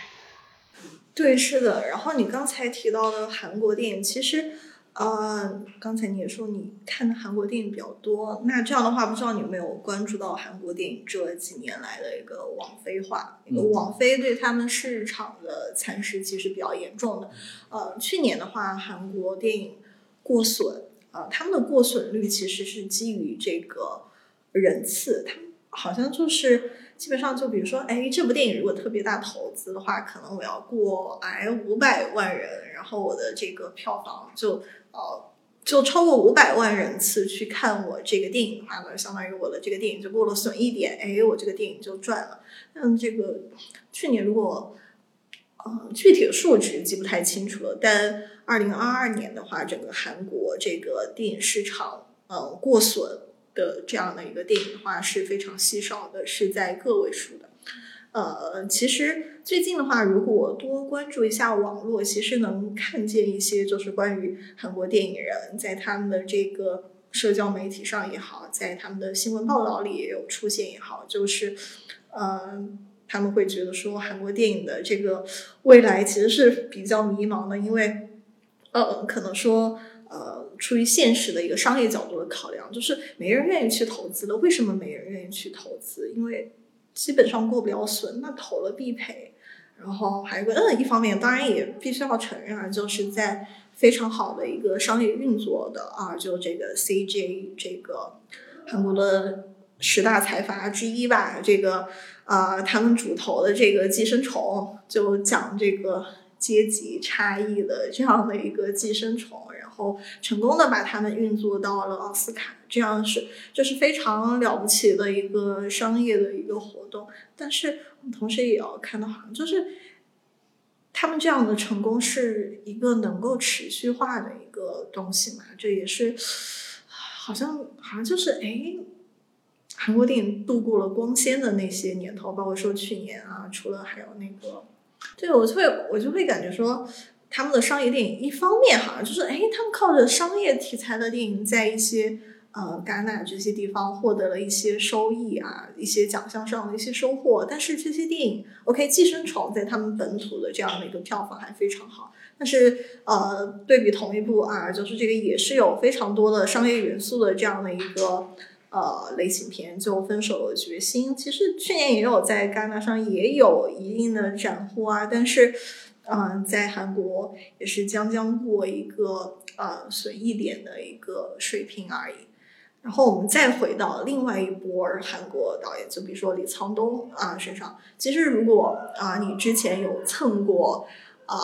对，是的。然后你刚才提到的韩国电影，其实，呃，刚才你也说你看的韩国电影比较多。那这样的话，不知道你有没有关注到韩国电影这几年来的一个网飞化？那个网飞对他们市场的蚕食其实比较严重的。呃，去年的话，韩国电影过损，呃，他们的过损率其实是基于这个人次，他们好像就是。基本上就比如说，哎，这部电影如果特别大投资的话，可能我要过哎五百万人，然后我的这个票房就呃就超过五百万人次去看我这个电影的话呢，相当于我的这个电影就过了损一点，哎，我这个电影就赚了。嗯，这个去年如果呃具体的数值记不太清楚了，但二零二二年的话，整个韩国这个电影市场呃过损。的这样的一个电影的话是非常稀少的，是在个位数的。呃，其实最近的话，如果多关注一下网络，其实能看见一些就是关于韩国电影人在他们的这个社交媒体上也好，在他们的新闻报道里也有出现也好，就是呃，他们会觉得说韩国电影的这个未来其实是比较迷茫的，因为呃，可能说。呃，出于现实的一个商业角度的考量，就是没人愿意去投资了。为什么没人愿意去投资？因为基本上过不了损，那投了必赔。然后还有个，嗯，一方面当然也必须要承认啊，就是在非常好的一个商业运作的啊，就这个 CJ 这个韩国的十大财阀之一吧，这个啊，他们主投的这个寄生虫，就讲这个阶级差异的这样的一个寄生虫。然后成功的把他们运作到了奥斯卡，这样是就是非常了不起的一个商业的一个活动。但是同时也要看到，好像就是他们这样的成功是一个能够持续化的一个东西嘛？这也是好像好像就是哎，韩国电影度过了光鲜的那些年头，包括说去年啊，除了还有那个，对我就会我就会感觉说。他们的商业电影，一方面好像就是，哎，他们靠着商业题材的电影，在一些呃戛纳这些地方获得了一些收益啊，一些奖项上的一些收获。但是这些电影，OK，《寄生虫》在他们本土的这样的一个票房还非常好。但是呃，对比同一部啊，就是这个也是有非常多的商业元素的这样的一个呃类型片，就《分手的决心》。其实去年也有在戛纳上也有一定的斩获啊，但是。嗯，在韩国也是将将过一个呃损益点的一个水平而已。然后我们再回到另外一波韩国导演，就比如说李沧东啊身上。其实如果啊你之前有蹭过啊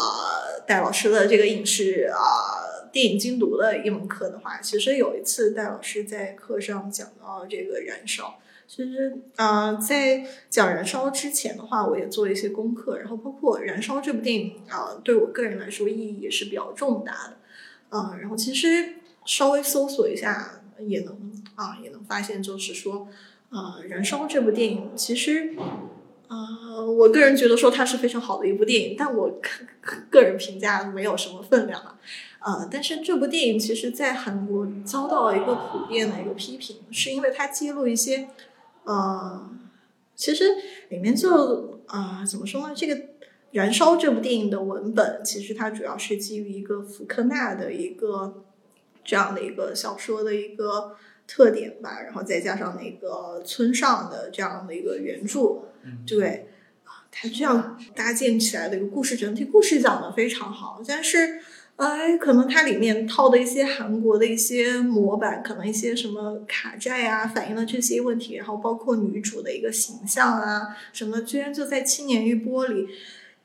戴老师的这个影视啊电影精读的一门课的话，其实有一次戴老师在课上讲到这个燃烧。其实，啊，在讲《燃烧》之前的话，我也做了一些功课，然后包括《燃烧》这部电影啊，对我个人来说意义也是比较重大的，啊，然后其实稍微搜索一下也能啊，也能发现，就是说，啊，《燃烧》这部电影其实，啊，我个人觉得说它是非常好的一部电影，但我个人评价没有什么分量啊，啊，但是这部电影其实在韩国遭到了一个普遍的一个批评，是因为它揭露一些。呃，其实里面就啊，怎么说呢？这个《燃烧》这部电影的文本，其实它主要是基于一个福克纳的一个这样的一个小说的一个特点吧，然后再加上那个村上的这样的一个原著，对啊，它这样搭建起来的一个故事，整体故事讲的非常好，但是。哎，可能它里面套的一些韩国的一些模板，可能一些什么卡债啊，反映了这些问题，然后包括女主的一个形象啊，什么居然就在青年一波里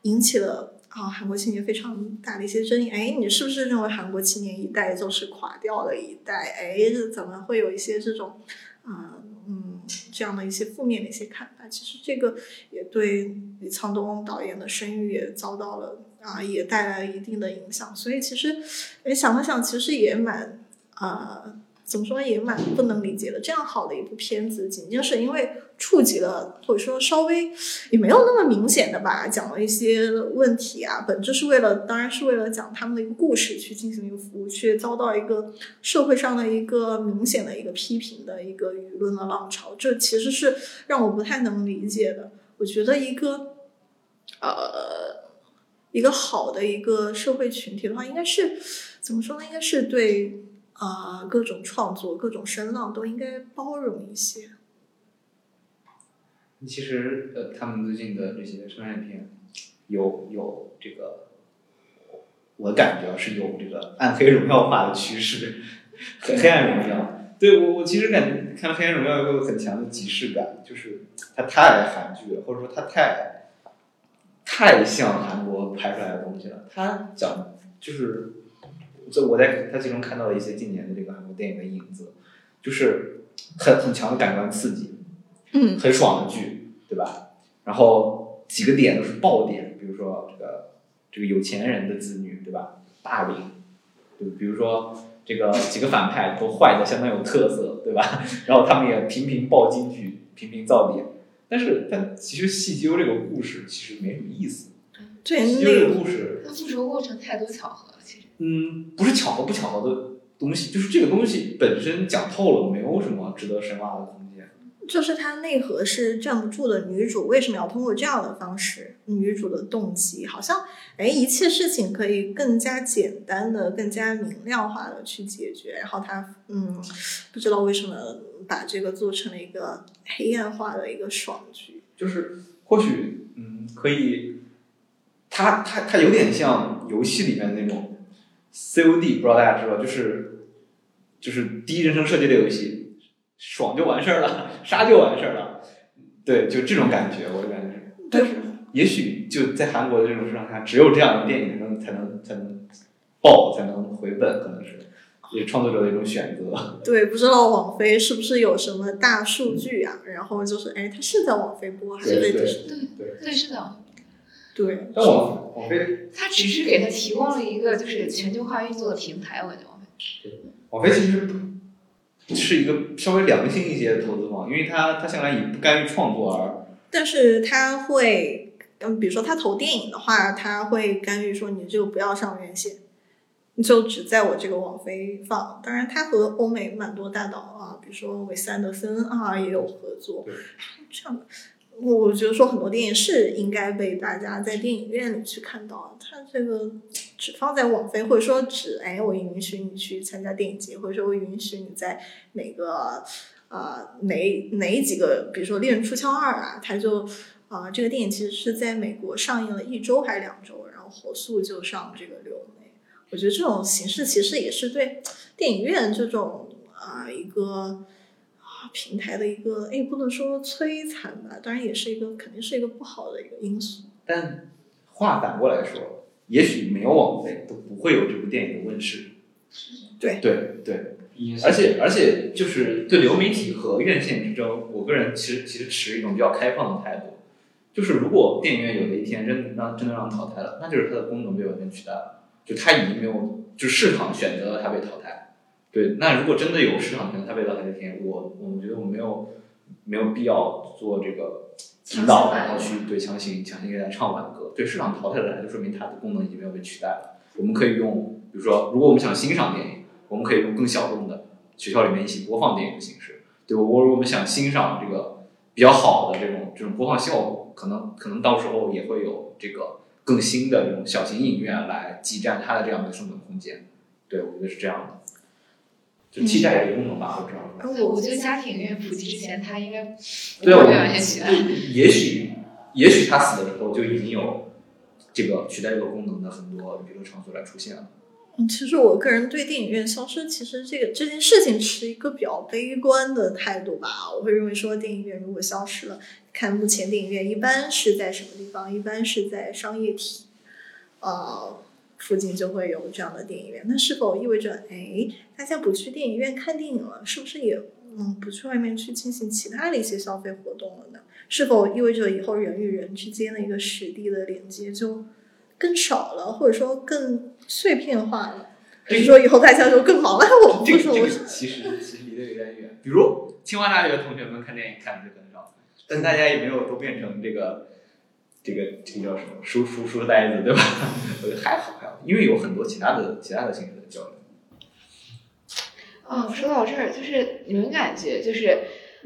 引起了啊韩国青年非常大的一些争议。哎，你是不是认为韩国青年一代就是垮掉的一代？哎，怎么会有一些这种啊嗯这样的一些负面的一些看法？其实这个也对李沧东导演的声誉也遭到了。啊，也带来一定的影响，所以其实，哎，想了想，其实也蛮啊，怎么说也蛮不能理解的。这样好的一部片子，仅仅是因为触及了，或者说稍微也没有那么明显的吧，讲了一些问题啊，本质是为了，当然是为了讲他们的一个故事去进行一个服务，却遭到一个社会上的一个明显的一个批评的一个舆论的浪潮，这其实是让我不太能理解的。我觉得一个，呃。一个好的一个社会群体的话，应该是怎么说呢？应该是对啊各种创作、各种声浪都应该包容一些。其实呃，他们最近的这些商业片，有有这个，我感觉是有这个暗黑荣耀化的趋势，黑暗荣耀。对我我其实感觉看黑暗荣耀有很强的即视感，就是它太韩剧了，或者说它太。太像韩国拍出来的东西了。他讲就是，就我在他其中看到了一些近年的这个韩国电影的影子，就是很很强的感官刺激，嗯，很爽的剧，对吧？然后几个点都是爆点，比如说这个这个有钱人的子女，对吧？霸凌，就比如说这个几个反派都坏的相当有特色，对吧？(laughs) 然后他们也频频爆金句，频频造点。但是，但其实细究这个故事其实没什么意思。对，细究这个故事，它复仇过程太多巧合了，其实。嗯，不是巧合不巧合的东西，就是这个东西本身讲透了，没有什么值得深挖的。就是它内核是站不住的，女主为什么要通过这样的方式？女主的动机好像，哎，一切事情可以更加简单的、更加明亮化的去解决。然后她，嗯，不知道为什么把这个做成了一个黑暗化的一个爽剧。就是或许，嗯，可以，它它它有点像游戏里面那种 COD，不知道大家知道，就是就是第一人称射击类游戏。爽就完事儿了，杀就完事儿了，对，就这种感觉，我的感觉。但是，也许就在韩国的这种市场下，只有这样的电影才能才能才能爆，才能回本，可能是，也创作者的一种选择。(laughs) 对，不知道网飞是不是有什么大数据啊？然后就是，哎，它是在网飞播还是对对对对是的。对。但网网飞，它只是给他提供了一个就是全球化运作的平台，我觉得。对，网飞其实。是一个稍微良心一些的投资方，因为他他向来以不干预创作而，但是他会，嗯，比如说他投电影的话，他会干预说你这个不要上院线，你就只在我这个网飞放。当然，他和欧美蛮多大导啊，比如说韦斯安德森啊也有合作对，这样的。我我觉得说很多电影是应该被大家在电影院里去看到，他这个只放在网飞，或者说只哎我允许你去参加电影节，或者说我允许你在哪个呃哪哪几个，比如说《猎人出鞘二》啊，它就啊、这个电影其实是在美国上映了一周还是两周，然后火速就上这个流媒。我觉得这种形式其实也是对电影院这种啊、一个。平台的一个，哎，不能说摧残吧，当然也是一个，肯定是一个不好的一个因素。但话反过来说，也许没有网飞都不会有这部电影的问世。对对对，而且而且就是对流媒体和院线之争，我个人其实其实持一种比较开放的态度，就是如果电影院有的一天真让真的让淘汰了，那就是它的功能被完全取代了，就它已经没有，就市场选择了它被淘汰。对，那如果真的有市场选择它被淘汰这天，我我觉得我没有没有必要做这个引导，然后去对强行强行给它唱挽歌。对市场淘汰了，就说明它的功能已经没有被取代了。我们可以用，比如说，如果我们想欣赏电影，我们可以用更小众的学校里面一起播放电影的形式，对吧？如果我们想欣赏这个比较好的这种这种播放效果，可能可能到时候也会有这个更新的这种小型影院来挤占它的这样的生存空间。对，我觉得是这样的，就替代这个功能吧，我知道。对，我觉得家庭影院普及之前，它应该不对，我会被完全取代。也许也许它死了之后就已经有这个取代这个功能的很多娱乐场所来出现了。嗯，其实我个人对电影院消失，其实这个这件事情持一个比较悲观的态度吧。我会认为说，电影院如果消失了，看目前电影院一般是在什么地方？一般是在商业体，呃，附近就会有这样的电影院。那是否意味着，哎，大家不去电影院看电影了，是不是也嗯不去外面去进行其他的一些消费活动了呢？是否意味着以后人与人之间的一个实地的连接就更少了，或者说更碎片化了？还是说以后大家就更忙了？我不这个说，我这个其实其实离得有点远。比如清华大学的同学们看电影看的就很少，但大家也没有都变成这个这个这个叫什么书书书呆子，对吧？我觉得还好还好，因为有很多其他的其他的形式的交流。哦，说到这儿，就是你们感觉就是，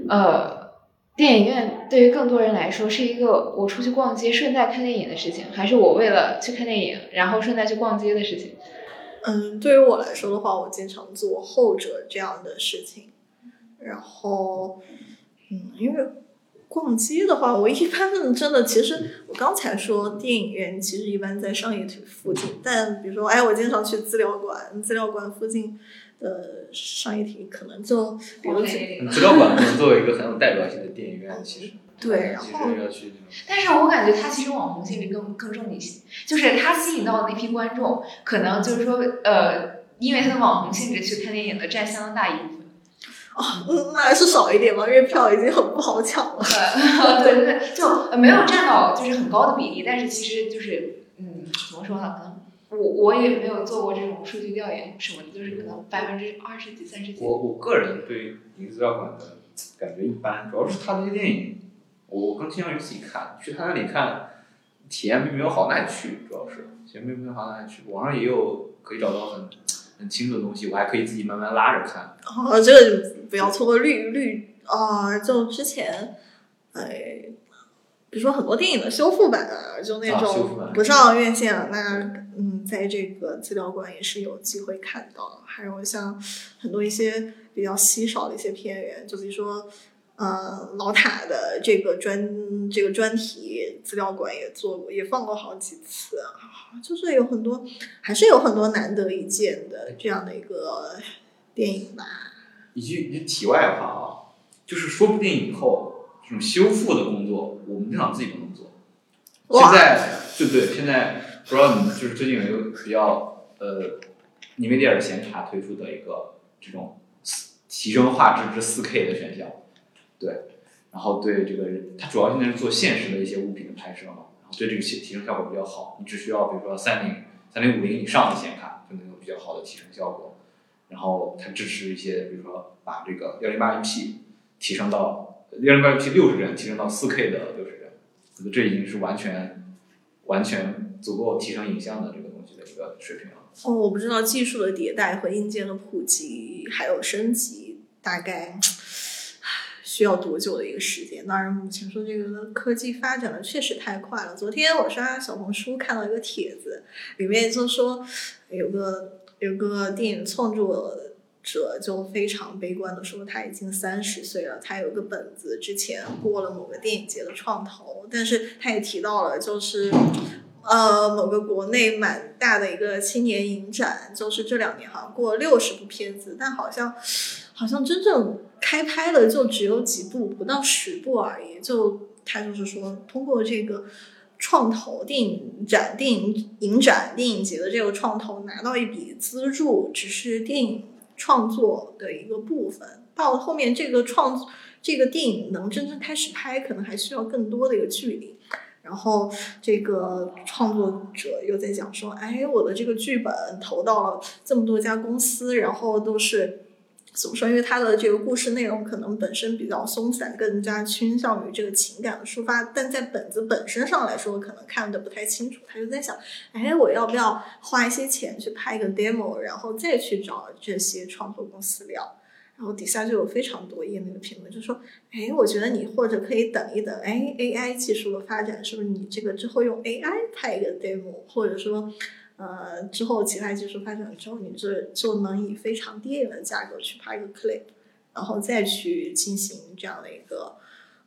呃，电影院对于更多人来说是一个我出去逛街顺带看电影的事情，还是我为了去看电影然后顺带去逛街的事情？嗯，对于我来说的话，我经常做后者这样的事情。然后，嗯，因为逛街的话，我一般 (laughs) 真的，其实我刚才说电影院其实一般在商业体附近，但比如说，哎，我经常去资料馆，资料馆附近的商业体可能就，比如 (laughs) 资料馆可能作为一个很有代表性的电影院，其实 (laughs) 对，然后。但是我感觉它其实网红性质更更重一些，就是它吸引到的那批观众，可能就是说，呃，因为它的网红性质去看电影的占相当大一部分。(laughs) 嗯，那还是少一点吧，因为票已经很不好抢了。(laughs) (laughs) 呃，对对对，就呃没有占到就是很高的比例，但是其实就是，嗯，怎么说呢？可能我我也没有做过这种数据调研什么的，就是可能百分之二十几、三十几。我我个人对影资料馆的感觉一般，主要是他那些电影，我更倾向于自己看，去他那里看，体验并没有好哪里去，主要是体验并没有好哪里去。网上也有可以找到很很清楚的东西，我还可以自己慢慢拉着看。哦，这个就不要错过绿绿啊、就之前，哎，比如说很多电影的修复版啊，就那种不上院线了，那嗯，在这个资料馆也是有机会看到。还有像很多一些比较稀少的一些片源，就比如说。呃，老塔的这个专这个专题资料馆也做过，也放过好几次啊，就是有很多，还是有很多难得一见的这样的一个电影吧。一句一句题外话啊，就是说不定以后，这种修复的工作，我们电脑自己不能做。现在对对，现在不知道你们就是最近有一个比较呃，尼维迪尔显卡推出的一个这种提升画质至四 K 的选项，对，然后对这个它主要现在是做现实的一些物品的拍摄嘛，然后对这个提提升效果比较好，你只需要比如说三零三零五零以上的显卡就能有比较好的提升效果。然后它支持一些，比如说把这个幺零八零 P 提升到幺零八零 P 六十帧提升到四 K 的六十帧，我觉得这已经是完全完全足够提升影像的这个东西的一个水平了。哦，我不知道技术的迭代和硬件的普及还有升级大概需要多久的一个时间。当然，目前说这个科技发展的确实太快了。昨天我刷小红书看到一个帖子，里面就说有个有个电影创作者就非常悲观的说，他已经三十岁了，他有个本子之前过了某个电影节的创投，但是他也提到了就是。呃，某个国内蛮大的一个青年影展，就是这两年好像过了六十部片子，但好像好像真正开拍的就只有几部，不到十部而已。就他就是说，通过这个创投电影展、电影影展、电影节的这个创投拿到一笔资助，只是电影创作的一个部分。到后面这个创这个电影能真正开始拍，可能还需要更多的一个距离。然后这个创作者又在讲说，哎，我的这个剧本投到了这么多家公司，然后都是怎么说？因为他的这个故事内容可能本身比较松散，更加倾向于这个情感的抒发，但在本子本身上来说，可能看的不太清楚。他就在想，哎，我要不要花一些钱去拍一个 demo，然后再去找这些创作公司聊？然后底下就有非常多页那个评论，就说，哎，我觉得你或者可以等一等，哎，AI 技术的发展是不是你这个之后用 AI 拍一个 demo，或者说，呃，之后其他技术发展之后，你这就能以非常低廉的价格去拍一个 clip，然后再去进行这样的一个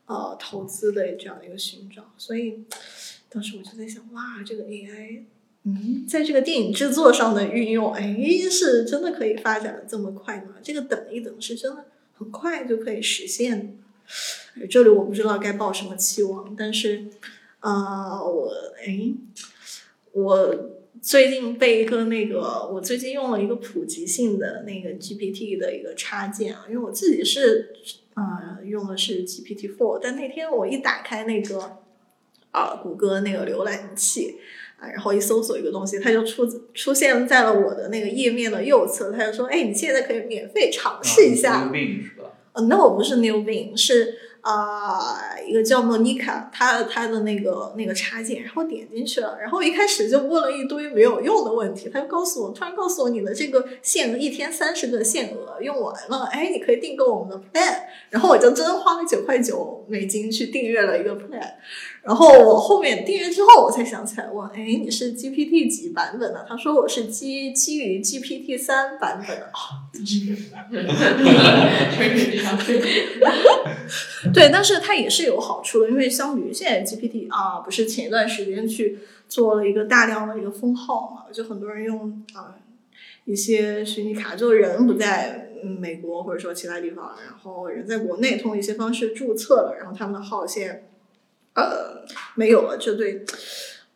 呃投资的这样的一个寻找。所以当时我就在想，哇，这个 AI。嗯，在这个电影制作上的运用，哎，是真的可以发展的这么快吗？这个等一等是真的很快就可以实现。这里我不知道该抱什么期望，但是，呃，我哎，我最近被一个那个，我最近用了一个普及性的那个 GPT 的一个插件啊，因为我自己是呃用的是 GPT Four，但那天我一打开那个啊谷歌那个浏览器。啊，然后一搜索一个东西，它就出出现在了我的那个页面的右侧。他就说：“哎，你现在可以免费尝试一下。” New Bing 是吧？呃，那我不是 New Bing，是啊，一个叫 Monica，它它的那个那个插件，然后点进去了，然后一开始就问了一堆没有用的问题，他就告诉我，突然告诉我你的这个限额一天三十个限额用完了，哎，你可以订购我们的 Plan，然后我就真花了九块九美金去订阅了一个 Plan。然后我后面订阅之后，我才想起来问，哎，你是 GPT 几版本的？他说我是基基于 GPT 三版本的啊，对，但是它也是有好处的，因为相比于现在 GPT 啊，不是前一段时间去做了一个大量的一个封号嘛，就很多人用啊一些虚拟卡，就人不在美国或者说其他地方，然后人在国内通过一些方式注册了，然后他们的号现在。呃，没有了，这对，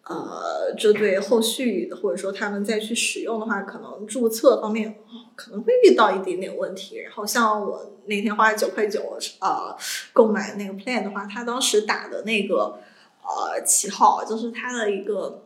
呃，这对后续或者说他们再去使用的话，可能注册方面可能会遇到一点点问题。然后像我那天花九块九呃购买那个 plan 的话，他当时打的那个呃旗号就是他的一个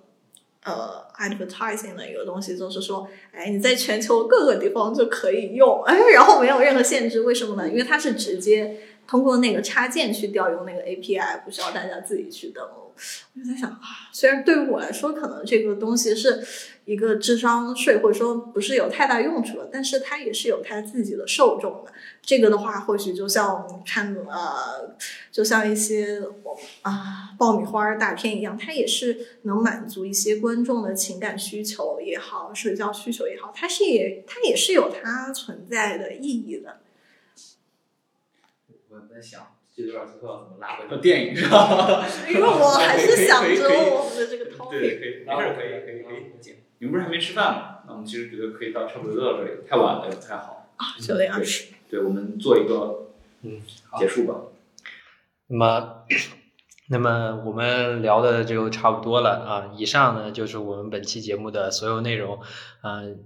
呃 advertising 的一个东西，就是说，哎，你在全球各个地方就可以用，哎，然后没有任何限制，为什么呢？因为它是直接。通过那个插件去调用那个 API，不需要大家自己去登录。我就在想啊，虽然对于我来说，可能这个东西是一个智商税，或者说不是有太大用处的，但是它也是有它自己的受众的。这个的话，或许就像我们看呃，就像一些啊爆米花大片一样，它也是能满足一些观众的情感需求也好，社交需求也好，它是也它也是有它存在的意义的。我在想这段之后要怎么拉回到电影是吧？(laughs) 因为我还是想着我们的这个 topic。对，可以，没事，可以，可以，可以剪。你们不是还没吃饭吗？那我们其实觉得可以到差不多到这里，太晚了也不太好。啊，九点二十。对，我们做一个嗯结束吧。那么，那么我们聊的就差不多了啊。以上呢就是我们本期节目的所有内容，嗯。呃，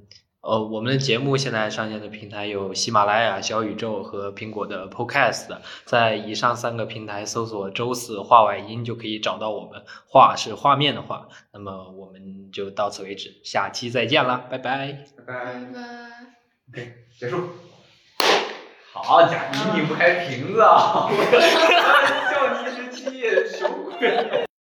我们的节目现在上线的平台有喜马拉雅、小宇宙和苹果的 Podcast，在以上三个平台搜索“周四画外音”就可以找到我们。画是画面的画。那么我们就到此为止，下期再见啦，拜拜，拜拜。拜拜。OK，结束。好，贾迪拧不开瓶子啊！我 (laughs)